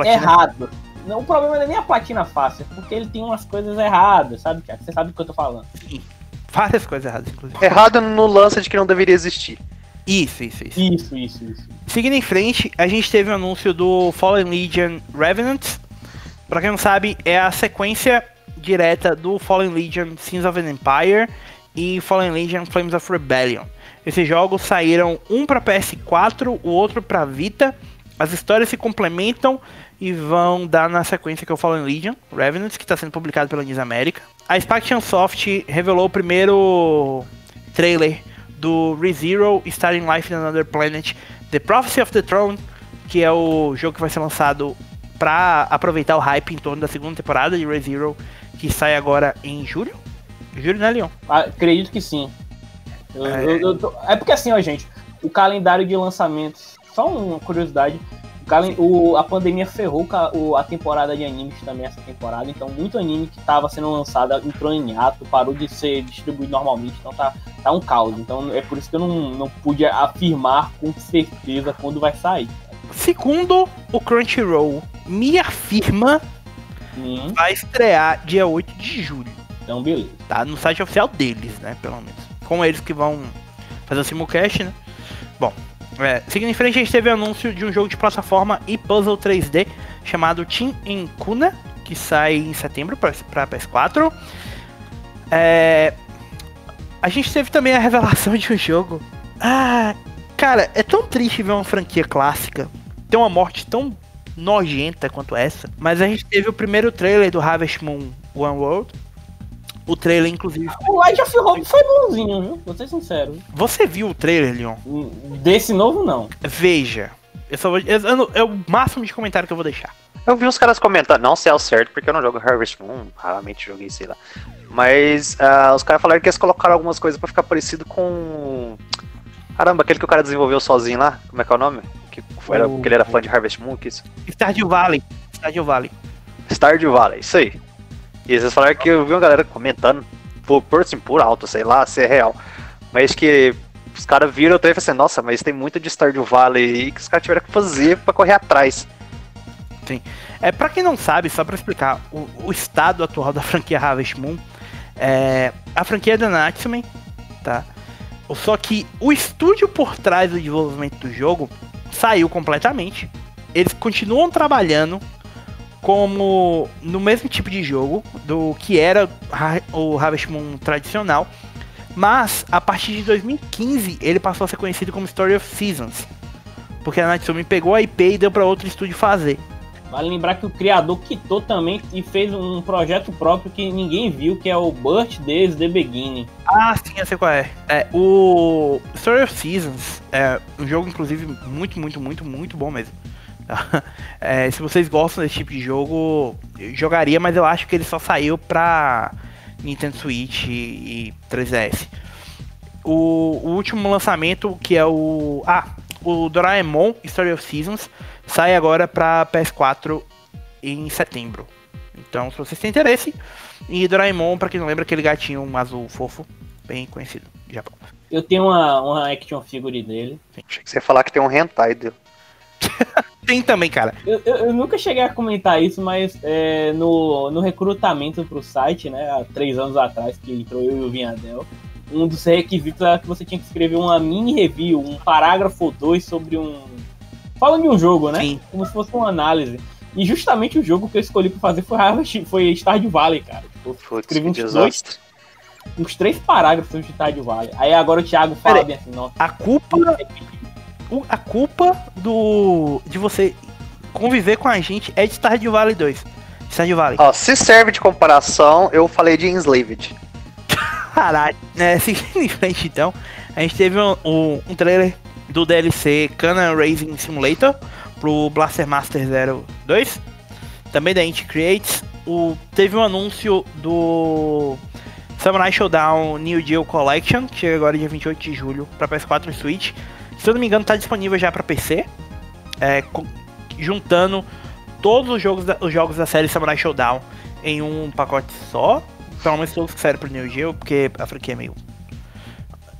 errado. Não, o problema não é nem a platina fácil, é porque ele tem umas coisas erradas, sabe, Thiago? Você sabe do que eu tô falando. Sim. Várias coisas erradas, inclusive. Errado no lance de que não deveria existir. Isso, isso, isso. Isso, isso, isso. Seguindo em frente, a gente teve o um anúncio do Fallen Legion Revenant. Pra quem não sabe, é a sequência direta do Fallen Legion Sins of an Empire e Fallen Legion Flames of Rebellion. Esses jogos saíram um para PS4, o outro para Vita. As histórias se complementam e vão dar na sequência que eu falo em Legion, Revenant, que está sendo publicado pela News America. A Spaction Soft revelou o primeiro trailer do ReZero Starting Life in Another Planet, The Prophecy of the Throne, que é o jogo que vai ser lançado para aproveitar o hype em torno da segunda temporada de ReZero, que sai agora em julho. Julho, né, Leon? Ah, acredito que sim. Eu, é... Eu, eu tô... é porque assim, ó, gente, o calendário de lançamentos, só uma curiosidade, o, a pandemia ferrou o, a temporada de animes também essa temporada, então muito anime que estava sendo lançado entrou em ato, parou de ser distribuído normalmente, então tá, tá um caos. Então é por isso que eu não, não pude afirmar com certeza quando vai sair. Segundo o Crunchyroll me afirma, hum. vai estrear dia 8 de julho. Então beleza. Tá no site oficial deles, né, pelo menos. Com eles que vão fazer o simulcast, né? Bom, é, seguindo em frente, a gente teve o anúncio de um jogo de plataforma e puzzle 3D chamado Team Encuna, que sai em setembro para PS4. É, a gente teve também a revelação <laughs> de um jogo. Ah, cara, é tão triste ver uma franquia clássica ter uma morte tão nojenta quanto essa. Mas a gente teve o primeiro trailer do Harvest Moon One World, o trailer, inclusive. O Light of Hope foi bonzinho, viu? Vou ser sincero. Você viu o trailer, Leon? Desse novo, não. Veja. Eu só vou, eu, é o máximo de comentário que eu vou deixar. Eu vi uns caras comentando, não sei ao certo, porque eu não jogo Harvest Moon, raramente joguei, sei lá. Mas uh, os caras falaram que eles colocaram algumas coisas pra ficar parecido com. Caramba, aquele que o cara desenvolveu sozinho lá, como é que é o nome? Que, era, o... que ele era fã de Harvest Moon, que isso? Stardew Valley. Stardew Valley. Stardew Valley, isso aí. E vocês falaram que eu vi uma galera comentando, por, por assim, por alto, sei lá, se é real. Mas que os caras viram o trailer e falaram assim, nossa, mas tem muito de Stardew Valley aí que os caras tiveram que fazer pra correr atrás. Sim. É, pra quem não sabe, só pra explicar, o, o estado atual da franquia Harvest Moon, é, a franquia da Natsume, tá? Só que o estúdio por trás do desenvolvimento do jogo saiu completamente. Eles continuam trabalhando como no mesmo tipo de jogo do que era o Harvest Moon tradicional, mas a partir de 2015 ele passou a ser conhecido como Story of Seasons, porque a Natsume pegou a IP e deu para outro estúdio fazer. Vale lembrar que o criador quitou também e fez um projeto próprio que ninguém viu, que é o Birthdays The Beginning. Ah, sim, eu sei qual é. é. O Story of Seasons é um jogo, inclusive, muito, muito, muito, muito bom mesmo. <laughs> É, se vocês gostam desse tipo de jogo, jogaria, mas eu acho que ele só saiu pra Nintendo Switch e, 3DS. O, o, último lançamento, que é o. Ah, o Doraemon Story of Seasons, sai agora pra PS4 em setembro. Então, se vocês têm interesse, e Doraemon, pra quem não lembra, aquele gatinho azul fofo, bem conhecido no Japão. Eu tenho uma, uma action figure dele. Achei que você ia falar que tem um hentai dele. <laughs> Tem também, cara. Eu, eu, eu nunca cheguei a comentar isso, mas é, no, no recrutamento pro site, né, há três anos atrás, que entrou eu e o Vinhadel, um dos requisitos era que você tinha que escrever uma mini review, um parágrafo ou dois sobre um. Falando de um jogo, né? Sim. Como se fosse uma análise. E justamente o jogo que eu escolhi pra fazer foi, foi Stardew Valley, cara. Tipo, Putz, escrevi uns desastre. dois, uns três parágrafos de Stardew Valley. Aí agora o Thiago fala Peraí. bem assim, nossa. A culpa, o- a culpa do de você conviver com a gente é de Stardew Valley 2. Stardew Valley. Ó, se serve de comparação, eu falei de Enslaved. <laughs> Caralho. <laughs> É, seguindo em frente então, a gente teve um, um, um trailer do DLC Cana Racing Simulator pro Blaster Master 02, também da Inti Creates. O, teve um anúncio do Samurai Showdown New Deal Collection, que chega agora dia 28 de julho para PS4 e Switch. Se eu não me engano, tá disponível já para PC, é, juntando todos os jogos, da, os jogos da série Samurai Showdown em um pacote só. Pelo menos todos que saíram pro New Geo, porque a franquia é meio.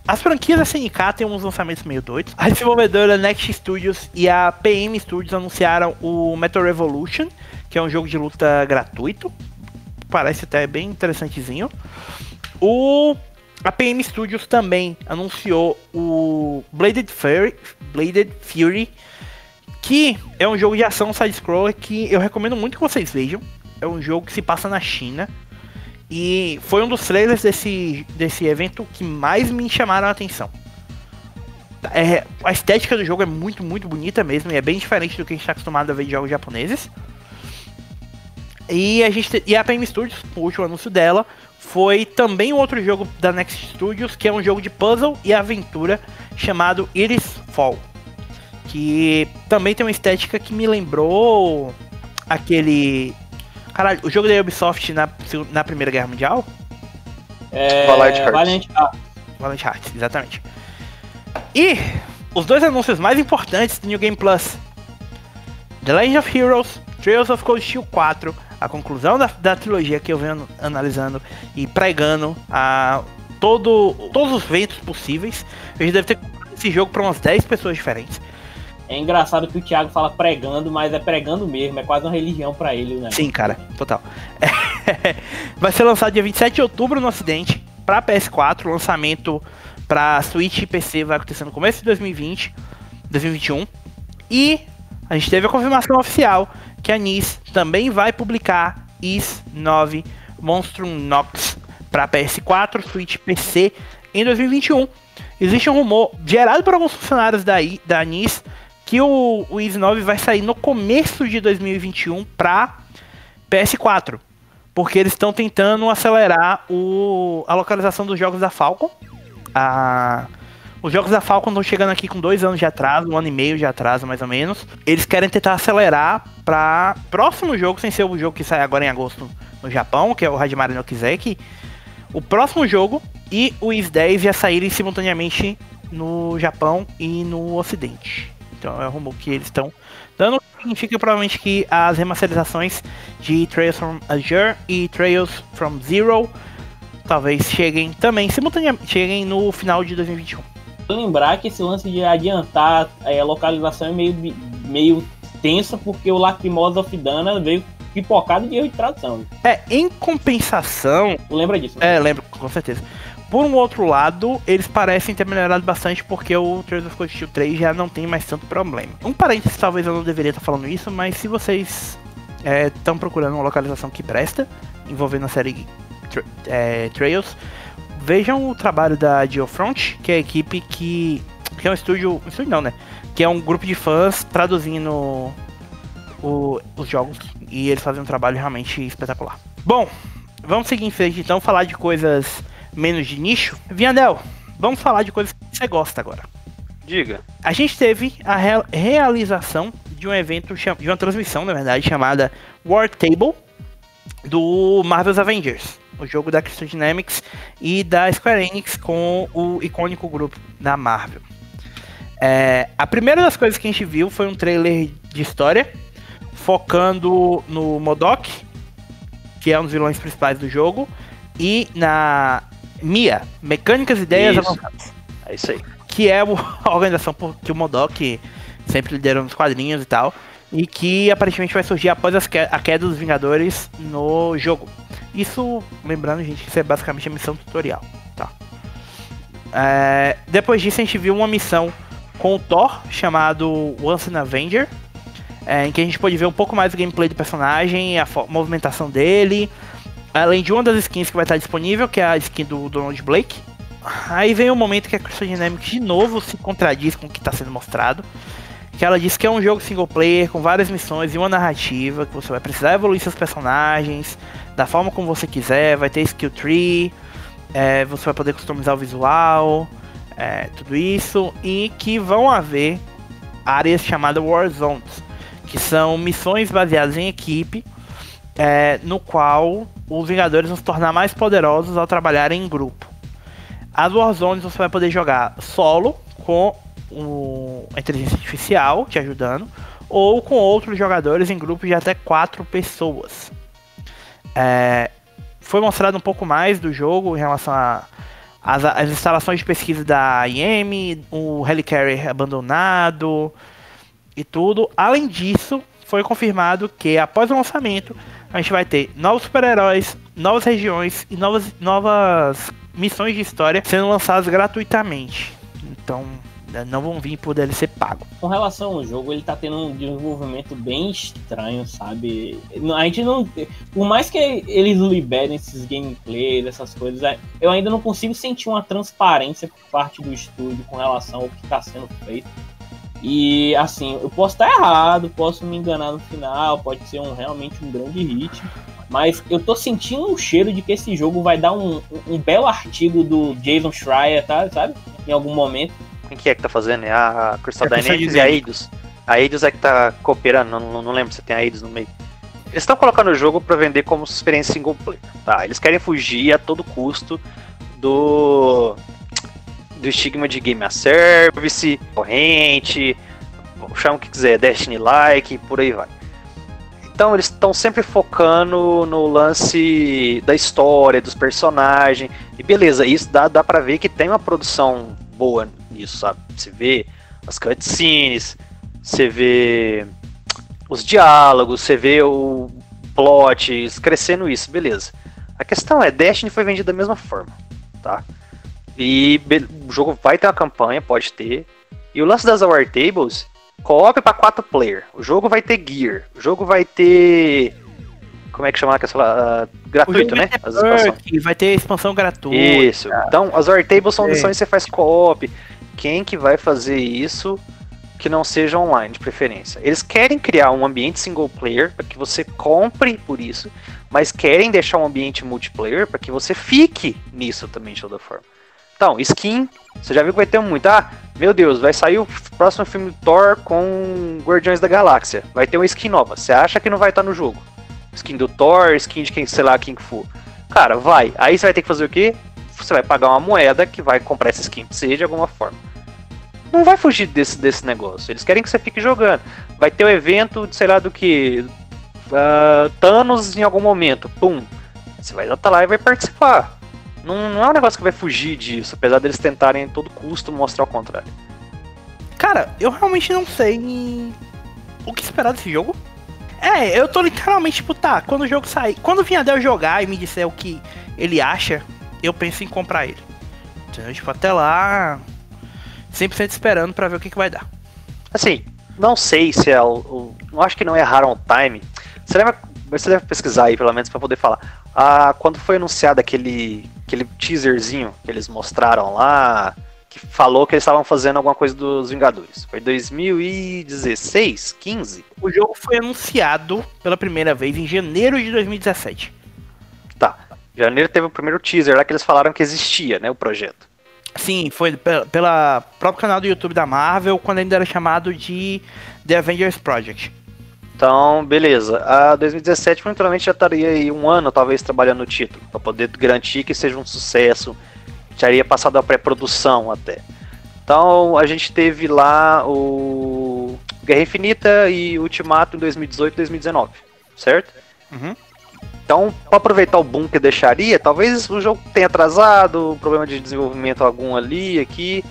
As franquias da SNK têm uns lançamentos meio doidos. A desenvolvedora Next Studios e a PM Studios anunciaram o Metal Revolution, que é um jogo de luta gratuito. Parece até bem interessantezinho. O a PM Studios também anunciou o Bladed Fury, Bladed Fury, que é um jogo de ação side-scroller que eu recomendo muito que vocês vejam. É um jogo que se passa na China. E foi um dos trailers desse, desse evento que mais me chamaram a atenção. É, a estética do jogo é muito, muito bonita mesmo. E é bem diferente do que a gente está acostumado a ver de jogos japoneses. E a, gente, te- e a PM Studios, o último anúncio dela, foi também um outro jogo da Next Studios, que é um jogo de puzzle e aventura chamado Iris Fall. Que também tem uma estética que me lembrou aquele. Caralho, o jogo da Ubisoft na, na Primeira Guerra Mundial? É, Valiant Hearts. Valiant ah, Valiant Hearts, exatamente. E os dois anúncios mais importantes do New Game Plus: The Legend of Heroes, Trails of Cold Steel 4, a conclusão da, da trilogia que eu venho analisando e pregando a todo, todos os ventos possíveis. Eu já devo ter esse jogo para umas 10 pessoas diferentes. É engraçado que o Thiago fala pregando, mas é pregando mesmo, é quase uma religião pra ele, né? Sim, cara, total. <laughs> Vai ser lançado dia 27 de outubro no Ocidente, para PS4, lançamento para Switch e PC vai acontecer no começo de 2020, 2021. E a gente teve a confirmação oficial que a NIS também vai publicar IS 9 Monstrum Nox para PS4, Switch PC em 2021. Existe um rumor gerado por alguns funcionários da, I- da NIS que o, o IS 9 vai sair no começo de 2021 para PS4. Porque eles estão tentando acelerar o, a localização dos jogos da Falcon. A- os jogos da Falcon estão chegando aqui com dois anos de atraso, um ano e meio de atraso mais ou menos. Eles querem tentar acelerar para próximo jogo, sem ser o jogo que sai agora em agosto no Japão, que é o Hajimari no Kizeki. O próximo jogo e o IS 10 já saírem simultaneamente no Japão e no Ocidente. Então é um rumor que eles estão dando. Significa provavelmente que as remasterizações de Trails from Azure e Trails from Zero talvez cheguem também simultaneamente cheguem no final de 2021. Lembrar que esse lance de adiantar é, a localização é meio, meio tenso, porque o Lacrimosa of Dana veio pipocado de erro de tradução. É, em compensação, Tu lembra disso? né? É, lembro, com certeza. Por um outro lado, eles parecem ter melhorado bastante porque o Trails of Cold Steel 3 já não tem mais tanto problema. Um parênteses, talvez eu não deveria estar falando isso, mas se vocês estão procurando uma localização que presta, envolvendo a série Tra- é, Trails, vejam o trabalho da Geofront, que é a equipe que, que é um estúdio, um estúdio não, né? Que é um grupo de fãs traduzindo o- os jogos e eles fazem um trabalho realmente espetacular. Bom, vamos seguir em frente então, falar de coisas menos de nicho. Vianel, vamos falar de coisas que você gosta agora. Diga. A gente teve a rea- realização de um evento, de uma transmissão, na verdade, chamada War Table do Marvel's Avengers, o jogo da Crystal Dynamics e da Square Enix com o icônico grupo da Marvel. É, a primeira das coisas que a gente viu foi um trailer de história focando no Modok, que é um dos vilões principais do jogo, e na Mia, Mecânicas e Ideias Isso. Avançadas É isso aí. que é <laughs> a organização por- que o Modok sempre liderando os quadrinhos e tal. E que aparentemente vai surgir após que a queda dos Vingadores no jogo. Isso, lembrando, gente, que isso é basicamente a missão tutorial, tá? É, depois disso, a gente viu uma missão com o Thor, chamado Once an Avenger, é, em que a gente pode ver um pouco mais do gameplay do personagem, a movimentação dele, além de uma das skins que vai estar disponível, que é a skin do Donald Blake. Aí vem o um momento que a Crystal Dynamics de novo se contradiz com o que está sendo mostrado. Que ela diz que é um jogo single player com várias missões e uma narrativa, que você vai precisar evoluir seus personagens da forma como você quiser, vai ter skill tree, é, você vai poder customizar o visual, é, tudo isso, e que vão haver áreas chamadas War Zones, que são missões baseadas em equipe, é, no qual os Vingadores vão se tornar mais poderosos ao trabalhar em grupo. As Warzones você vai poder jogar solo com o, a inteligência artificial te ajudando, ou com outros jogadores em grupos de até 4 pessoas. É, foi mostrado um pouco mais do jogo em relação às instalações de pesquisa da IM, o Helicarrier abandonado, e tudo. Além disso, foi confirmado que após o lançamento a gente vai ter novos super-heróis, novas regiões e novas, novas missões de história sendo lançadas gratuitamente. Então, não vão vir por DLC pago. Com relação ao jogo, ele tá tendo um desenvolvimento bem estranho, sabe? A gente não. Por mais que eles liberem esses gameplays, essas coisas, é, eu ainda não consigo sentir uma transparência por parte do estúdio com relação ao que tá sendo feito. E assim, eu posso estar errado, posso me enganar no final, pode ser um, realmente um grande hit. Mas eu tô sentindo um cheiro de que esse jogo vai dar um, um, um belo artigo do Jason Schreier, tá? Sabe? Em algum momento. Quem que é que tá fazendo? É a Crystal é Dynamics e a Eidos. A Eidos é que tá cooperando, não, não, lembro se tem a Eidos no meio. Eles estão colocando o jogo para vender como experiência single player, tá? Eles querem fugir a todo custo do do estigma de game as service, corrente, chama o que quiser, Destiny-like, por aí vai. Então eles estão sempre focando no lance da história, dos personagens. E beleza, isso dá, dá pra ver que tem uma produção boa nisso, sabe? Você vê as cutscenes, você vê os diálogos, você vê o plot, crescendo isso, beleza. A questão é, Destiny foi vendido da mesma forma, tá? E o jogo vai ter uma campanha, pode ter. E o lance das War Tables, co-op para 4 player. O jogo vai ter gear. O jogo vai ter. Como é que chama aquela. Uh, gratuito, né? As expansões. Vai ter expansão gratuita. Isso. Então, as War Tables são missões que você faz co-op. Quem que vai fazer isso que não seja online, de preferência? Eles querem criar um ambiente single player para que você compre por isso, mas querem deixar um ambiente multiplayer para que você fique nisso também de toda forma. Então, skin, você já viu que vai ter muito. Ah, meu Deus, vai sair o próximo filme do Thor com Guardiões da Galáxia. Vai ter uma skin nova. Você acha que não vai estar no jogo? Skin do Thor, skin de quem, sei lá, quem que for. Cara, vai. Aí você vai ter que fazer o quê? Você vai pagar uma moeda que vai comprar essa skin você de alguma forma. Não vai fugir desse, desse negócio. Eles querem que você fique jogando. Vai ter o um evento, sei lá do que. Uh, Thanos em algum momento. Pum. Você vai estar lá e vai participar. Não, não é um negócio que vai fugir disso, apesar deles tentarem a todo custo mostrar o contrário. Cara, eu realmente não sei o que esperar desse jogo. É, eu tô literalmente, tipo, tá, quando o jogo sair. Quando o Vinhadel jogar e me disser o que ele acha, eu penso em comprar ele. Então, tipo, até lá. 100% esperando para ver o que, que vai dar. Assim, não sei se é o. o não acho que não erraram o time. Você lembra. Você deve pesquisar aí, pelo menos, para poder falar. Ah, quando foi anunciado aquele aquele teaserzinho que eles mostraram lá, que falou que eles estavam fazendo alguma coisa dos Vingadores. Foi 2016, 15? O jogo foi anunciado pela primeira vez em janeiro de 2017. Janeiro teve o primeiro teaser lá que eles falaram que existia, né, o projeto. Sim, foi pela, pela próprio canal do YouTube da Marvel, quando ainda era chamado de The Avengers Project. Então, beleza. A 2017 provavelmente já estaria aí um ano, talvez, trabalhando no título, para poder garantir que seja um sucesso. Já iria passado a pré-produção até. Então, a gente teve lá o Guerra Infinita e Ultimato em 2018 e 2019, certo? Uhum. Então, para aproveitar o boom que deixaria, talvez o jogo tenha atrasado, problema de desenvolvimento algum ali, aqui,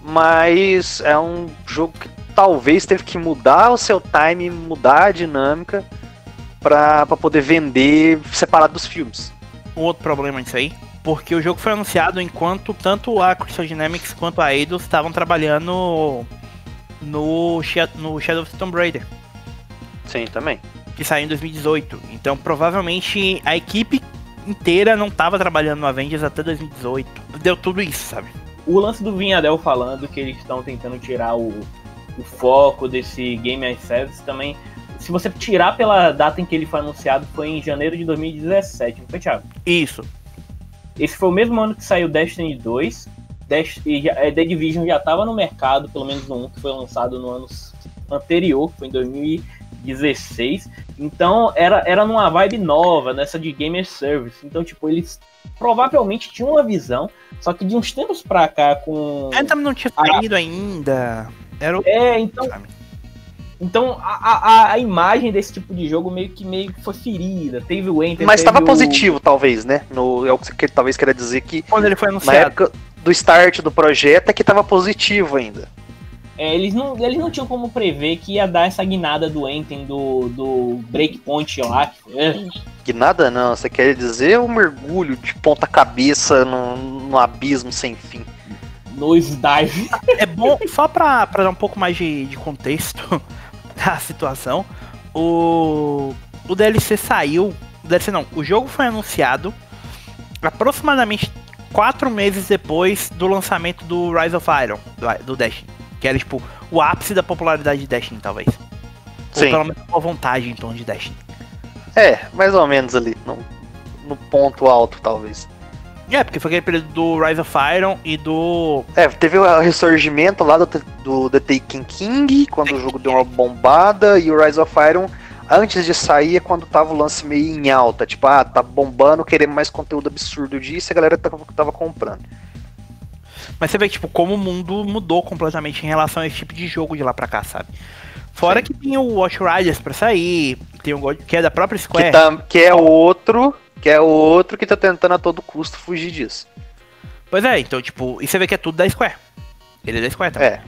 mas é um jogo que talvez teve que mudar o seu time, mudar a dinâmica pra poder vender separado dos filmes. Um outro problema nisso aí, porque o jogo foi anunciado enquanto tanto a Crystal Dynamics quanto a Eidos estavam trabalhando no, no Shadow of the Tomb Raider, Sim, também. Que saiu em 2018. Então provavelmente a equipe inteira não estava trabalhando no Avengers até 2018. Deu tudo isso, sabe? O lance do Vinhadel falando que eles estão tentando tirar o, o foco desse Game as Service também. Se você tirar pela data em que ele foi anunciado, foi em janeiro de 2017, não foi, Thiago? Isso. Esse foi o mesmo ano que saiu Destiny 2. Dest é, The Division já estava no mercado, pelo menos no 1, que foi lançado no ano anterior, que foi em 2016. Então era, era numa vibe nova, nessa de Gamer Service. Então, tipo, eles provavelmente tinham uma visão, só que de uns tempos pra cá, com. Anthem não tinha Ah. saído ainda. Era o. É, então, então a, a, a imagem desse tipo de jogo meio que meio que foi ferida. Teve o Enter, Mas estava o- positivo, talvez, né? No, é o que talvez queira dizer que Quando ele foi na anunciado. época do start do projeto é que tava positivo ainda. É, eles, não, eles não tinham como prever que ia dar essa guinada do Enten, do, do Breakpoint lá. Que foi, é, Que nada não, você quer dizer um mergulho de ponta cabeça num, num abismo sem fim. Nose Dive. <laughs> É bom, só pra, pra dar um pouco mais de, de contexto <laughs> da situação, o, o DLC saiu. O DLC não, o jogo foi anunciado aproximadamente quatro meses depois do lançamento do Rise of Iron, do, do Destiny. Que era tipo o ápice da popularidade de Destiny, talvez. Ou Sim. pelo menos uma vontade em torno de Destiny. É, mais ou menos ali, no, no ponto alto, talvez. É, porque foi aquele período do Rise of Iron e do. É, teve o ressurgimento lá do, do The Taken King, quando o jogo deu uma bombada, e o Rise of Iron, antes de sair, é quando tava o lance meio em alta. Tipo, ah, tá bombando, querendo mais conteúdo absurdo disso, e a galera tava, tava comprando. Mas você vê tipo, como o mundo mudou completamente em relação a esse tipo de jogo de lá pra cá, sabe? Fora Sim. que tem o Watch Riders pra sair, tem o God, que é da própria Square. Que, tá, que é outro, que é outro que tá tentando a todo custo fugir disso. Pois é, então, tipo, e você vê que é tudo da Square. Ele é da Square, tá? É,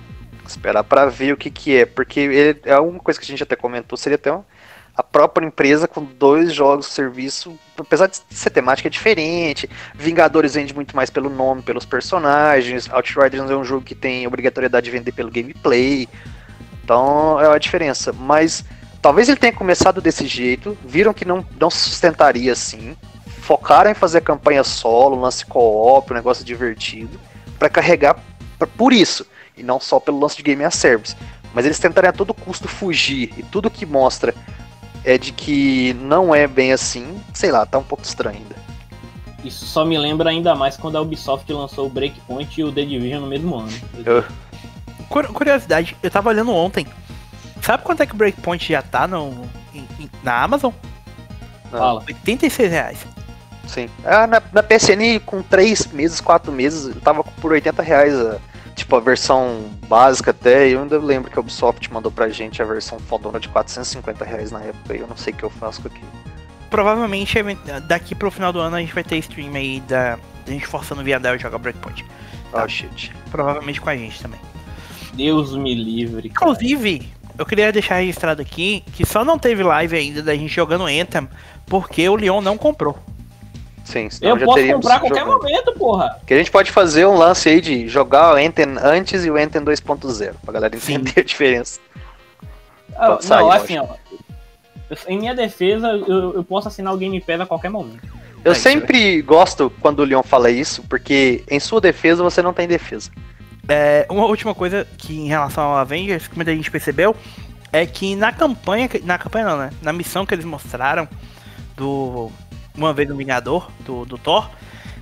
esperar pra ver o que que é, porque ele, é uma coisa que a gente até comentou, seria até uma- a própria empresa com dois jogos, serviço, apesar de ser temática diferente, Vingadores vende muito mais pelo nome, pelos personagens, Outriders é um jogo que tem obrigatoriedade de vender pelo gameplay, então é a diferença, mas talvez ele tenha começado desse jeito, viram que não, não sustentaria assim, focaram em fazer campanha solo, lance co-op, um negócio divertido, pra carregar p- por isso, e não só pelo lance de game as service. Mas eles tentarem a todo custo fugir, e tudo que mostra é de que não é bem assim, sei lá, tá um pouco estranho ainda. Isso só me lembra ainda mais quando a Ubisoft lançou o Breakpoint e o The Division no mesmo ano. Eu- Cur- Curiosidade, eu tava olhando ontem. Sabe quanto é que o Breakpoint já tá no, em- em- na Amazon? Fala. 86 reais. Sim. Ah, na, na PSN, com 3 meses, 4 meses, eu tava por 80 reais, a, tipo, a versão básica até. Eu ainda lembro que a Ubisoft mandou pra gente a versão fodona de 450 reais na época, e eu não sei o que eu faço com aquilo. Provavelmente daqui pro final do ano a gente vai ter stream aí da, da gente forçando o Viadel a jogar Breakpoint. Ah, shit. Provavelmente com a gente também. Deus me livre. cara. Inclusive, eu queria deixar registrado aqui que só não teve live ainda da gente jogando Anthem porque o Leon não comprou. Sim, senão Eu já posso teríamos comprar a qualquer jogado. momento, porra. Que a gente pode fazer um lance aí de jogar o Enten antes e o Enten 2.0, pra galera Sim. entender a diferença. Ah, sair, não, eu assim, ó. Em minha defesa, eu, eu posso assinar o Game Pass a qualquer momento. Eu É, isso sempre gosto quando o Leon fala isso, porque em sua defesa você não tem defesa. É, uma última coisa que em relação ao Avengers, que muita gente percebeu, é que na campanha, na campanha não, né? Na missão que eles mostraram do Uma vez no Vingador, do, do Thor,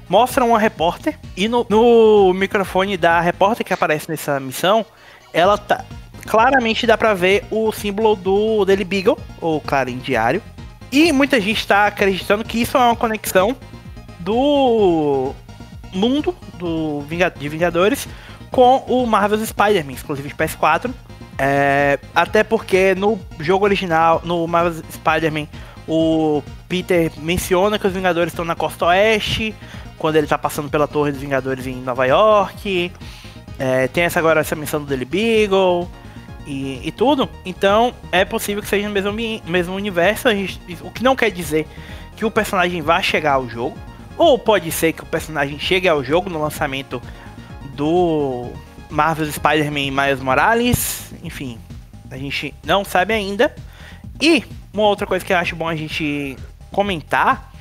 mostram uma repórter e no, no microfone da repórter que aparece nessa missão, ela tá. Claramente dá pra ver o símbolo do Daily Beagle, ou Clarim Diário. E muita gente tá acreditando que isso é uma conexão do mundo do de Vingadores com o Marvel's Spider-Man, exclusivo de PS4. É, até porque no jogo original, no Marvel's Spider-Man, o Peter menciona que os Vingadores estão na costa oeste, quando ele tá passando pela Torre dos Vingadores em Nova York. É, tem essa agora essa menção do Daily Beagle. e, e tudo. Então é possível que seja no mesmo, mesmo universo. gente- o que não quer dizer que o personagem vá chegar ao jogo. Ou pode ser que o personagem chegue ao jogo no lançamento do Marvel Spider-Man Miles Morales. Enfim, a gente não sabe ainda. E uma outra coisa que eu acho bom a gente comentar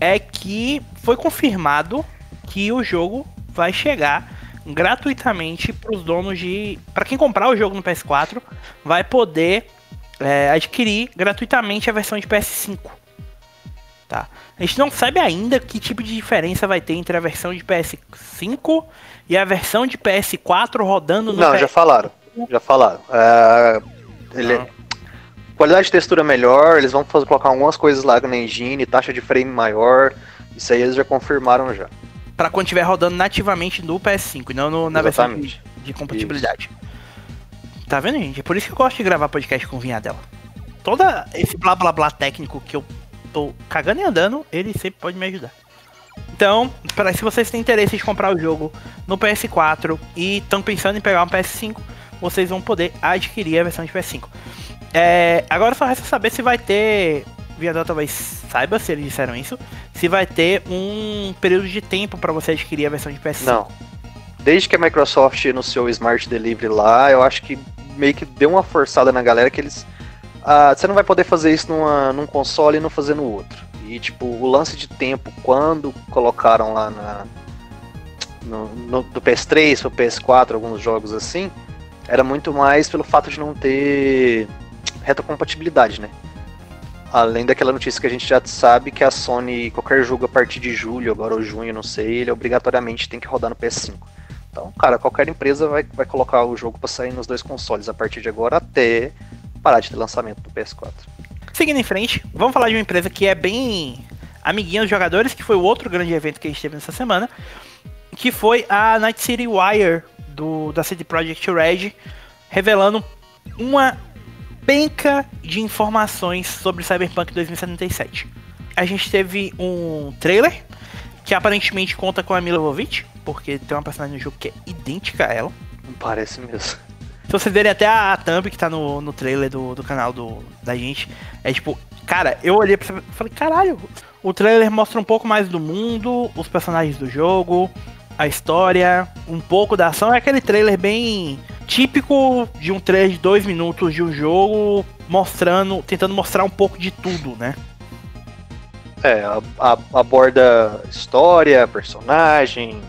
é que foi confirmado que o jogo vai chegar gratuitamente para os donos de. Para quem comprar o jogo no PS4, vai poder é, adquirir gratuitamente a versão de PS5. Tá? A gente não sabe ainda que tipo de diferença vai ter entre a versão de PS5 e a versão de PS4 rodando no Não, PS... já falaram. Já falaram. É, ele- Ah. Qualidade de textura melhor, eles vão fazer, colocar algumas coisas lá na engine, taxa de frame maior. Isso aí eles já confirmaram já. Pra quando estiver rodando nativamente no PS5 e não no- na versão de, Exatamente. de compatibilidade. Tá vendo, gente? É por isso que eu gosto de gravar podcast com vinha dela. Toda esse blá blá blá técnico que eu tô cagando e andando, ele sempre pode me ajudar. Então, para se vocês têm interesse de comprar o jogo no PS4 e estão pensando em pegar um PS5, vocês vão poder adquirir a versão de PS5. É, agora só resta saber se vai ter. Viador talvez saiba se eles disseram isso. Se vai ter um período de tempo para você adquirir a versão de PS5. Não. Desde que a Microsoft anunciou o Smart Delivery lá, eu acho que meio que deu uma forçada na galera que eles. Ah, você não vai poder fazer isso numa, num console e não fazer no outro. E tipo, o lance de tempo, quando colocaram lá na. No, no- do PS3 pro PS4, alguns jogos assim, era muito mais pelo fato de não ter retrocompatibilidade, né? Além daquela notícia que a gente já sabe que a Sony, qualquer jogo a partir de julho, agora ou junho, não sei, ele obrigatoriamente tem que rodar no PS5. Então, cara, qualquer empresa vai, vai colocar o jogo para sair nos dois consoles a partir de agora até parar de ter lançamento do PS4. Seguindo em frente, vamos falar de uma empresa que é bem amiguinha dos jogadores, que foi o outro grande evento que a gente teve nessa semana, que foi a Night City Wire do, da CD Projekt Red, revelando uma penca de informações sobre Cyberpunk 2077. A gente teve um trailer que aparentemente conta com a Mila Jovovich, porque tem uma personagem no jogo que é idêntica a ela. Parece mesmo. Se vocês verem até a, a thumb que tá no, no trailer do, do canal do, da gente, é tipo, cara, eu olhei pra e falei, caralho, o trailer mostra um pouco mais do mundo, os personagens do jogo, a história, um pouco da ação. É aquele trailer bem típico de um trailer de dois minutos de um jogo, mostrando, tentando mostrar um pouco de tudo, né? É, a- a- aborda história, personagem,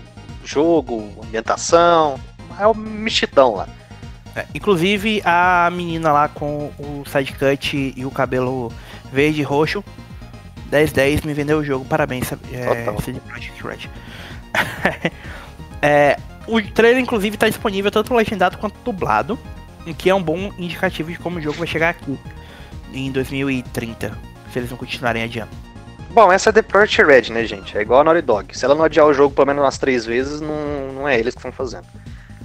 jogo, ambientação. É o mexidão lá. É, inclusive a menina lá com o side cut e o cabelo verde e roxo. 10-10 me vendeu o jogo, parabéns? É, Total. CD Projekt Red. <laughs> É, o trailer, inclusive, está disponível tanto legendado quanto dublado, o que é um bom indicativo de como o jogo vai chegar aqui em 2030, se eles não continuarem adiando. Bom, essa é The Project Red, né, gente? É igual a Naughty Dog. Se ela não adiar o jogo pelo menos umas três vezes, não, não é eles que estão fazendo.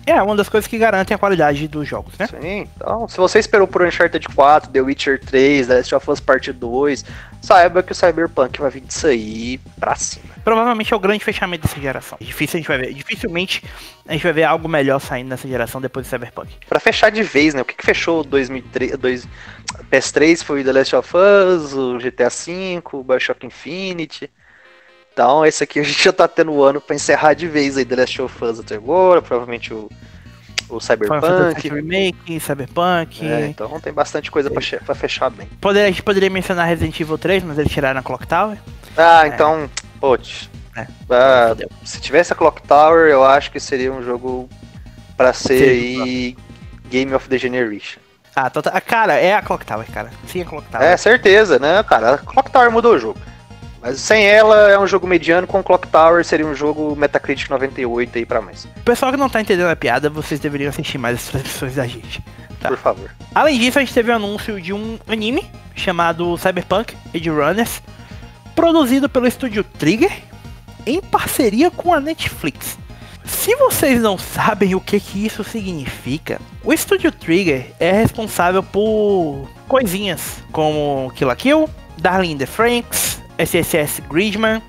É uma das coisas que garantem a qualidade dos jogos, né? Sim, então, se você esperou por Uncharted 4, The Witcher 3, The Last of Us Part 2, saiba que o Cyberpunk vai vir disso aí pra cima. Provavelmente é o grande fechamento dessa geração. Difícil a gente vai ver. Dificilmente a gente vai ver algo melhor saindo nessa geração depois do Cyberpunk. Pra fechar de vez, né? O que, que fechou 2003, dois, PS3 foi The Last of Us, o GTA V, o Bioshock Infinity. Então, esse aqui a gente já tá tendo o ano pra encerrar de vez aí The Last of Us até agora, provavelmente o, o Cyberpunk. Remake, Cyberpunk. É, então tem bastante coisa pra, che- pra fechar bem. Poderia, a gente poderia mencionar Resident Evil 3, mas eles tiraram a Clock Tower. Ah, então, putz. É. Ah, se tivesse a Clock Tower, eu acho que seria um jogo pra ser aí Game of the Generation. Ah, tota- ah, cara, é a Clock Tower, cara. Sim, a Clock Tower. É, certeza, né, cara? A Clock Tower mudou o jogo. Mas sem ela é um jogo mediano, com Clock Tower seria um jogo Metacritic 98 aí pra mais. O pessoal que não tá entendendo a piada, vocês deveriam assistir mais as transmissões da gente. Tá. Por favor. Além disso, a gente teve o anúncio de um anime chamado Cyberpunk Edge Runners, produzido pelo estúdio Trigger, em parceria com a Netflix. Se vocês não sabem o que, que isso significa, o estúdio Trigger é responsável por coisinhas como Kill la Kill, Darling in the Franks, SSS Gridman.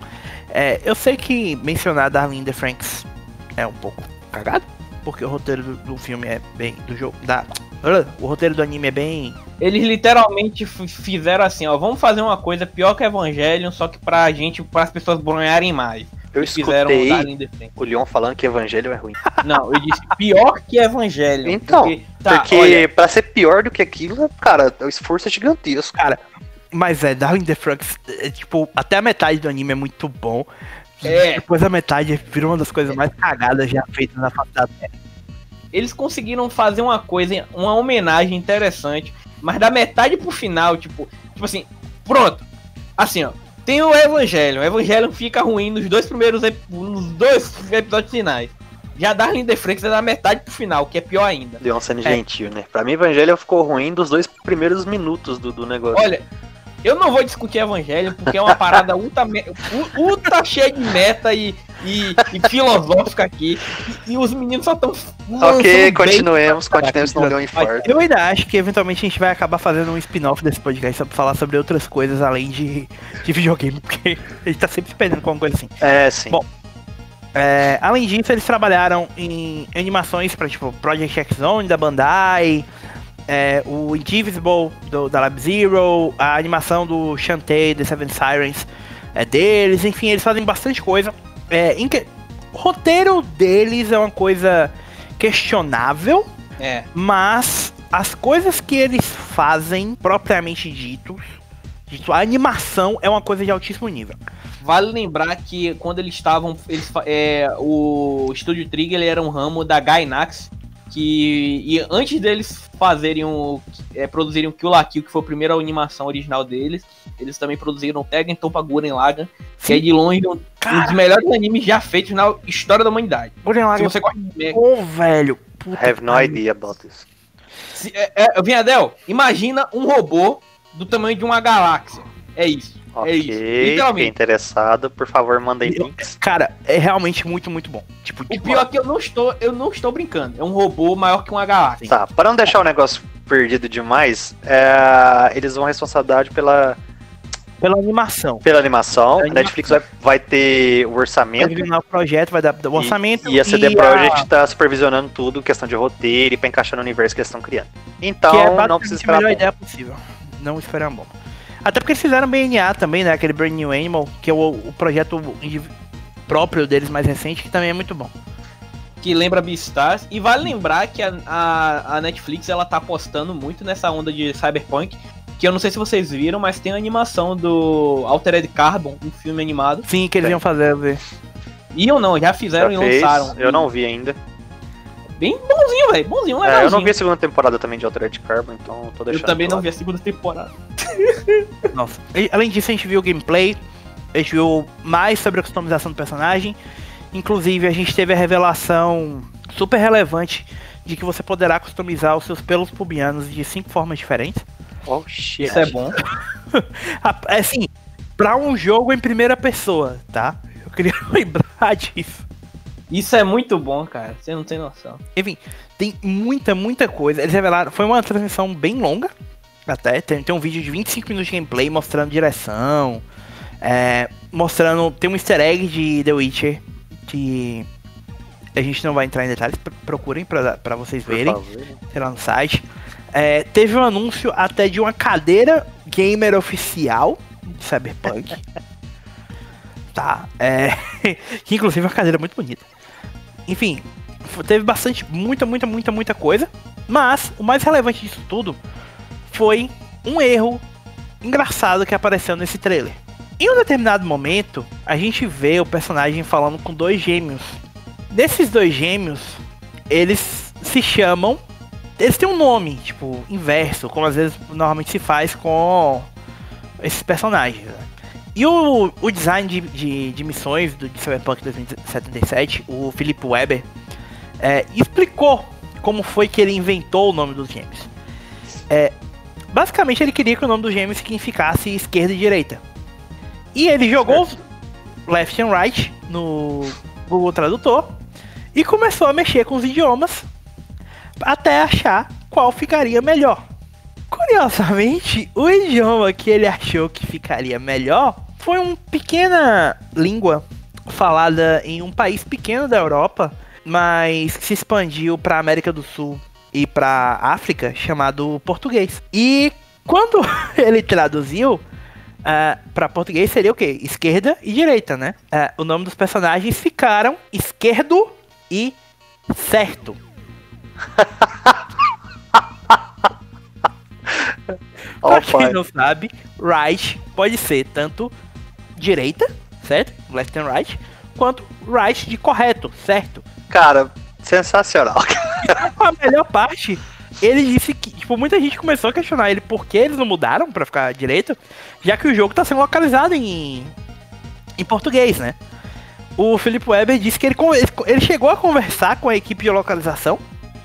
É, eu sei que mencionar Darling in the Franks é um pouco cagado, porque o roteiro do, do filme é bem. do jogo. Da, uh, <tsk> o roteiro do anime é bem. Eles literalmente fizeram assim, ó, vamos fazer uma coisa pior que Evangelion, só que pra gente, para as pessoas bronharem mais. Eu Eles escutei Franxx. o Leon falando que Evangelho é ruim. <laughs> Não, eu disse pior que Evangelion. Então, porque, tá, Porque olha, pra ser pior do que aquilo, cara, o esforço é gigantesco. Mas é, Darling in the Franxx, é, tipo, até a metade do anime é muito bom. É. Depois a metade vira uma das coisas mais cagadas já feitas na face da Terra. eles conseguiram fazer uma coisa, uma homenagem interessante, mas da metade pro final, tipo, tipo assim, pronto. Assim, ó, tem o Evangelho. O Evangelho fica ruim nos dois primeiros nos dois episódios finais. Já Darling in the Franxx é da metade pro final, que é pior ainda. Leon sendo É. gentil, né? Pra mim, Evangelho ficou ruim dos dois primeiros minutos do, do negócio. Olha, eu não vou discutir Evangelho porque é uma parada ultra, ultra cheia de meta e, e, e filosófica aqui. E, e os meninos só estão. ok, continuemos, continuemos, não deu um infarto. Eu ainda acho que eventualmente a gente vai acabar fazendo um spin-off desse podcast só pra falar sobre outras coisas além de, de videogame, porque a gente tá sempre se perdendo com alguma coisa assim. É, sim. Bom, É, além disso, eles trabalharam em animações para tipo Project X Zone da Bandai, é, o Indivisible do, da Lab Zero, a animação do Shantae, The Seven Sirens é deles, enfim, eles fazem bastante coisa. É, em que- o roteiro deles é uma coisa questionável, É. mas as coisas que eles fazem, propriamente ditos, dito, a animação é uma coisa de altíssimo nível. Vale lembrar que quando eles estavam. Eles, é, o Estúdio Trigger ele era um ramo da Gainax. Que. E antes deles fazerem o. É, produzirem o Kill la Kill, que foi a primeira animação original deles, eles também produziram Tekken Toppa Guren Lagan, que é de longe um, um dos melhores animes já feitos na história da humanidade. Gurren Se Lagann você gosta de. Pô, velho. Puta Have no idea about this. Se, é, é, Vinhadel, imagina um robô do tamanho de uma galáxia. É isso. Ok, É isso, quem literalmente. interessado, por favor, mandem links. Cara, é realmente muito, muito bom. Tipo, O pior é que eu não estou, eu não estou brincando. É um robô maior que uma galáxia. Tá, para não deixar o negócio perdido demais, é, eles vão responsabilidade pela, pela animação. pela animação. Pela A Netflix vai, vai ter o Vai orçamento. terminar o projeto, vai dar o orçamento. E, e a CD e Projekt tá supervisionando tudo, questão de roteiro e pra encaixar no universo que eles estão criando. Então, que é não basicamente precisa a melhor esperar. ideia possível. Não esperar bom. Até porque eles fizeram BNA também, né? Aquele Brand New Animal, que é o, o projeto próprio deles mais recente, que também é muito bom. Que lembra Beastars. E vale lembrar que a, a, a Netflix ela tá apostando muito nessa onda de Cyberpunk. Que eu não sei se vocês viram, mas tem a animação do Altered Carbon, um filme animado. Sim, que eles Tem. iam fazer. eu vi. E ou não, já fizeram Já e fez, lançaram. eu não vi ainda. Bem bonzinho, velho. Bonzinho, É, legalzinho. eu não vi a segunda temporada também de Altered Carbon, então tô Eu deixando. também de não lado. vi a segunda temporada. <laughs> Nossa. E, além disso, a gente viu gameplay, a gente viu mais sobre a customização do personagem. Inclusive, a gente teve a revelação super relevante de que você poderá customizar os seus pelos pubianos de cinco formas diferentes. Oh, shit. Isso é bom. <laughs> É Assim, pra um jogo em primeira pessoa, tá? Eu queria <laughs> lembrar disso. Isso é muito bom, cara. Você não tem noção. Enfim, tem muita, muita coisa. Eles revelaram. Foi uma transmissão bem longa. Até. Tem, tem um vídeo de 25 minutos de gameplay mostrando direção. é, mostrando. Tem um easter egg de The Witcher. Que. A gente não vai entrar em detalhes. pr- Procurem pra, pra vocês Por verem. favor. Sei lá no site. É, teve um anúncio até de uma cadeira gamer oficial de Cyberpunk. <laughs> tá. É, <laughs> que inclusive é uma cadeira muito bonita. Enfim, teve bastante, muita, muita, muita, muita coisa. Mas o mais relevante disso tudo foi um erro engraçado que apareceu nesse trailer. Em um determinado momento, a gente vê o personagem falando com dois gêmeos. Desses dois gêmeos, eles se chamam. Eles têm um nome, tipo, inverso, como às vezes normalmente se faz com esses personagens. né? E o, o design de, de, de missões do de Cyberpunk 2077, o Philip Weber, é, explicou como foi que ele inventou o nome dos gêmeos. É, basicamente, ele queria que o nome dos gêmeos significasse esquerda e direita. E ele jogou left and right no Google Tradutor e começou a mexer com os idiomas até achar qual ficaria melhor. Curiosamente, o idioma que ele achou que ficaria melhor foi uma pequena língua falada em um país pequeno da Europa mas se expandiu para América do Sul e para África, chamado português. E quando <laughs> ele traduziu, Uh, ah, para português seria o quê? Esquerda e direita, né? Uh, o nome dos personagens ficaram esquerdo e certo. <laughs> pra quem não sabe, right pode ser tanto direita, certo? Left and right, quanto right de correto, certo? Cara, sensacional. <laughs> a melhor parte ele disse que, tipo, muita gente começou a questionar ele por que eles não mudaram para ficar direito, já que o jogo tá sendo localizado em, em português, né? O Felipe Weber disse que ele, ele chegou a conversar com a equipe de localização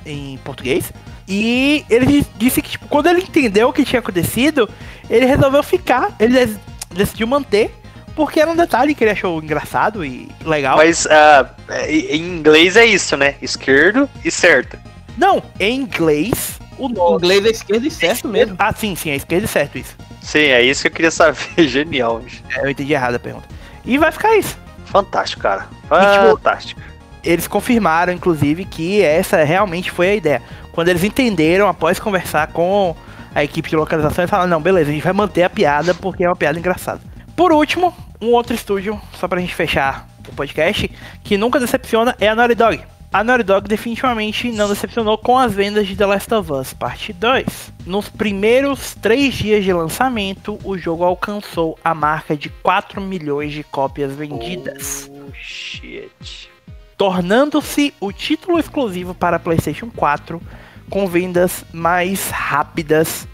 em português. E ele disse que, tipo, quando ele entendeu o que tinha acontecido, ele resolveu ficar, ele decidiu manter, porque era um detalhe que ele achou engraçado e legal. Mas uh, em inglês é isso, né? Esquerdo e certo. Não, em inglês, o nome. Em inglês é esquerda e certo mesmo. Ah, sim, sim, é esquerda e certo isso. Sim, é isso que eu queria saber. <laughs> Genial, bicho. É, eu entendi errado a pergunta. E vai ficar isso. Fantástico, cara. Fantástico. E, tipo, eles confirmaram, inclusive, que essa realmente foi a ideia. Quando eles entenderam, após conversar com a equipe de localização, eles falaram: não, beleza, a gente vai manter a piada porque é uma piada engraçada. Por último, um outro estúdio, só pra gente fechar o podcast, que nunca decepciona é a Naughty Dog a Naughty Dog definitivamente não decepcionou com as vendas de The Last of Us Parte 2. Nos primeiros três dias de lançamento, o jogo alcançou a marca de 4 milhões de cópias vendidas. Oh, shit. Tornando-se o título exclusivo para PlayStation 4 com vendas mais rápidas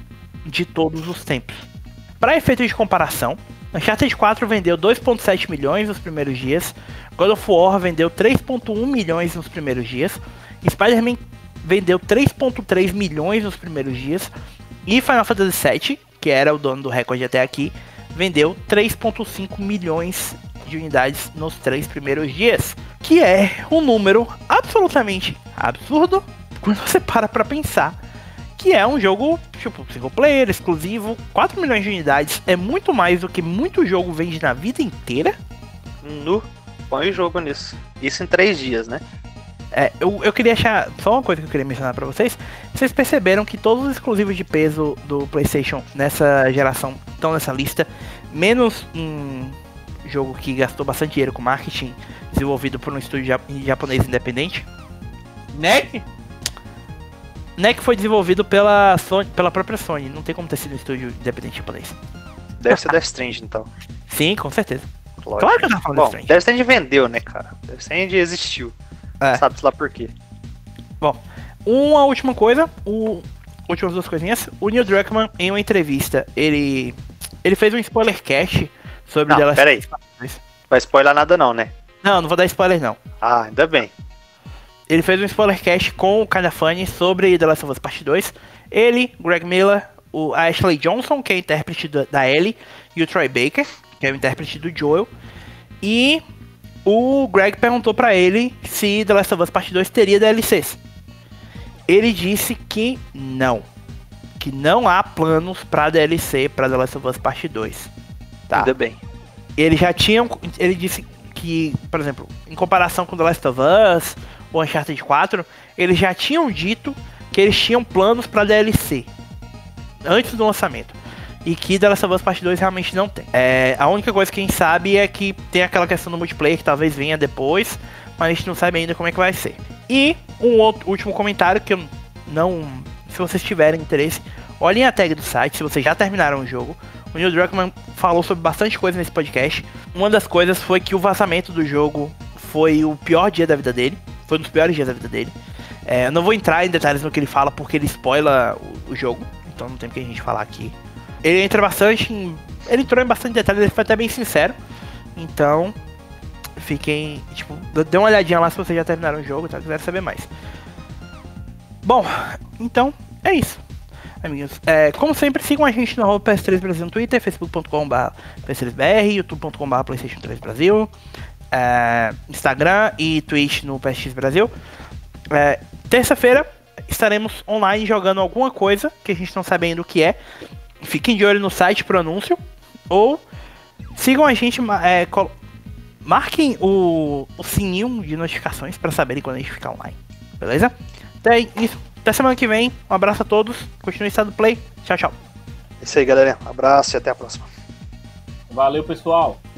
de todos os tempos. Para efeito de comparação, Uncharted 4 vendeu 2.7 milhões nos primeiros dias, God of War vendeu 3.1 milhões nos primeiros dias, Spider-Man vendeu 3.3 milhões nos primeiros dias, e Final Fantasy VII, que era o dono do recorde até aqui, vendeu 3.5 milhões de unidades nos três primeiros dias, que é um número absolutamente absurdo quando você para pra pensar que é um jogo, tipo, single player, exclusivo, 4 milhões de unidades é muito mais do que muito jogo vende na vida inteira. No, põe o jogo nisso. Isso em 3 dias, né? É, eu, eu queria achar. Só uma coisa que eu queria mencionar pra vocês. Vocês perceberam que todos os exclusivos de peso do PlayStation nessa geração estão nessa lista, menos um jogo que gastou bastante dinheiro com marketing, desenvolvido por um estúdio japonês independente. NEC? NEC foi desenvolvido pela, Sony, pela própria Sony, não tem como ter sido um estúdio independente japonês. Deve ser Death Stranding, então. Sim, com certeza. Lógico. Claro que eu tava falando Bom, Death Stranding. Death Stranding vendeu, né, cara? Death Stranding existiu. É. Sabe-se lá por quê. Bom, uma última coisa, o... últimas duas coisinhas. O Neil Druckmann, em uma entrevista, ele ele fez um spoiler cast sobre não, The Last peraí. Vai spoiler nada não, né? Não, não vou dar spoiler não. Ah, ainda bem. Ele fez um spoiler cast com o Calafani sobre The Last of Us Part 2. Ele, Greg Miller, o Ashley Johnson, que é intérprete da Ellie, e o Troy Baker, que é o intérprete do Joel. E o Greg perguntou para ele se The Last of Us Part 2 teria DLCs. Ele disse que não. Que não há planos para DLC para The Last of Us Part 2. Tá? Ainda bem. Ele já tinha. Ele disse que, por exemplo, em comparação com The Last of Us o Uncharted 4, eles já tinham dito que eles tinham planos para DLC antes do lançamento. E que The Last of Us Part 2 realmente não tem. É, a única coisa que a gente sabe é que tem aquela questão do multiplayer que talvez venha depois, mas a gente não sabe ainda como é que vai ser. E um outro último comentário que eu não. Se vocês tiverem interesse, olhem a tag do site, se vocês já terminaram o jogo. O Neil Druckmann falou sobre bastante coisa nesse podcast. Uma das coisas foi que o vazamento do jogo foi o pior dia da vida dele. Foi um dos piores dias da vida dele. É, eu não vou entrar em detalhes no que ele fala porque ele spoila o, o jogo. Então não tem que a gente falar aqui. Ele entra bastante em, Ele entrou em bastante detalhes, ele foi até bem sincero. Então, fiquem. Tipo, dê uma olhadinha lá se vocês já terminaram o jogo, tá? Quiser saber mais. Bom, então é isso. Amigos, é, como sempre, sigam a gente no PS3 Brasil no Twitter, facebook.com.br PS3BR, youtube.com.br PlayStation 3 Brasil é, Instagram e Twitch no PSX Brasil. É, Terça-feira estaremos online jogando alguma coisa que a gente não sabe ainda o que é. Fiquem de olho no site pro anúncio. Ou sigam a gente é, marquem o, o sininho de notificações para saberem quando a gente ficar online. Beleza? Até isso. Até semana que vem. Um abraço a todos. Continue estado play. Tchau, tchau. É isso aí, galera. Um abraço e até a próxima. Valeu, pessoal.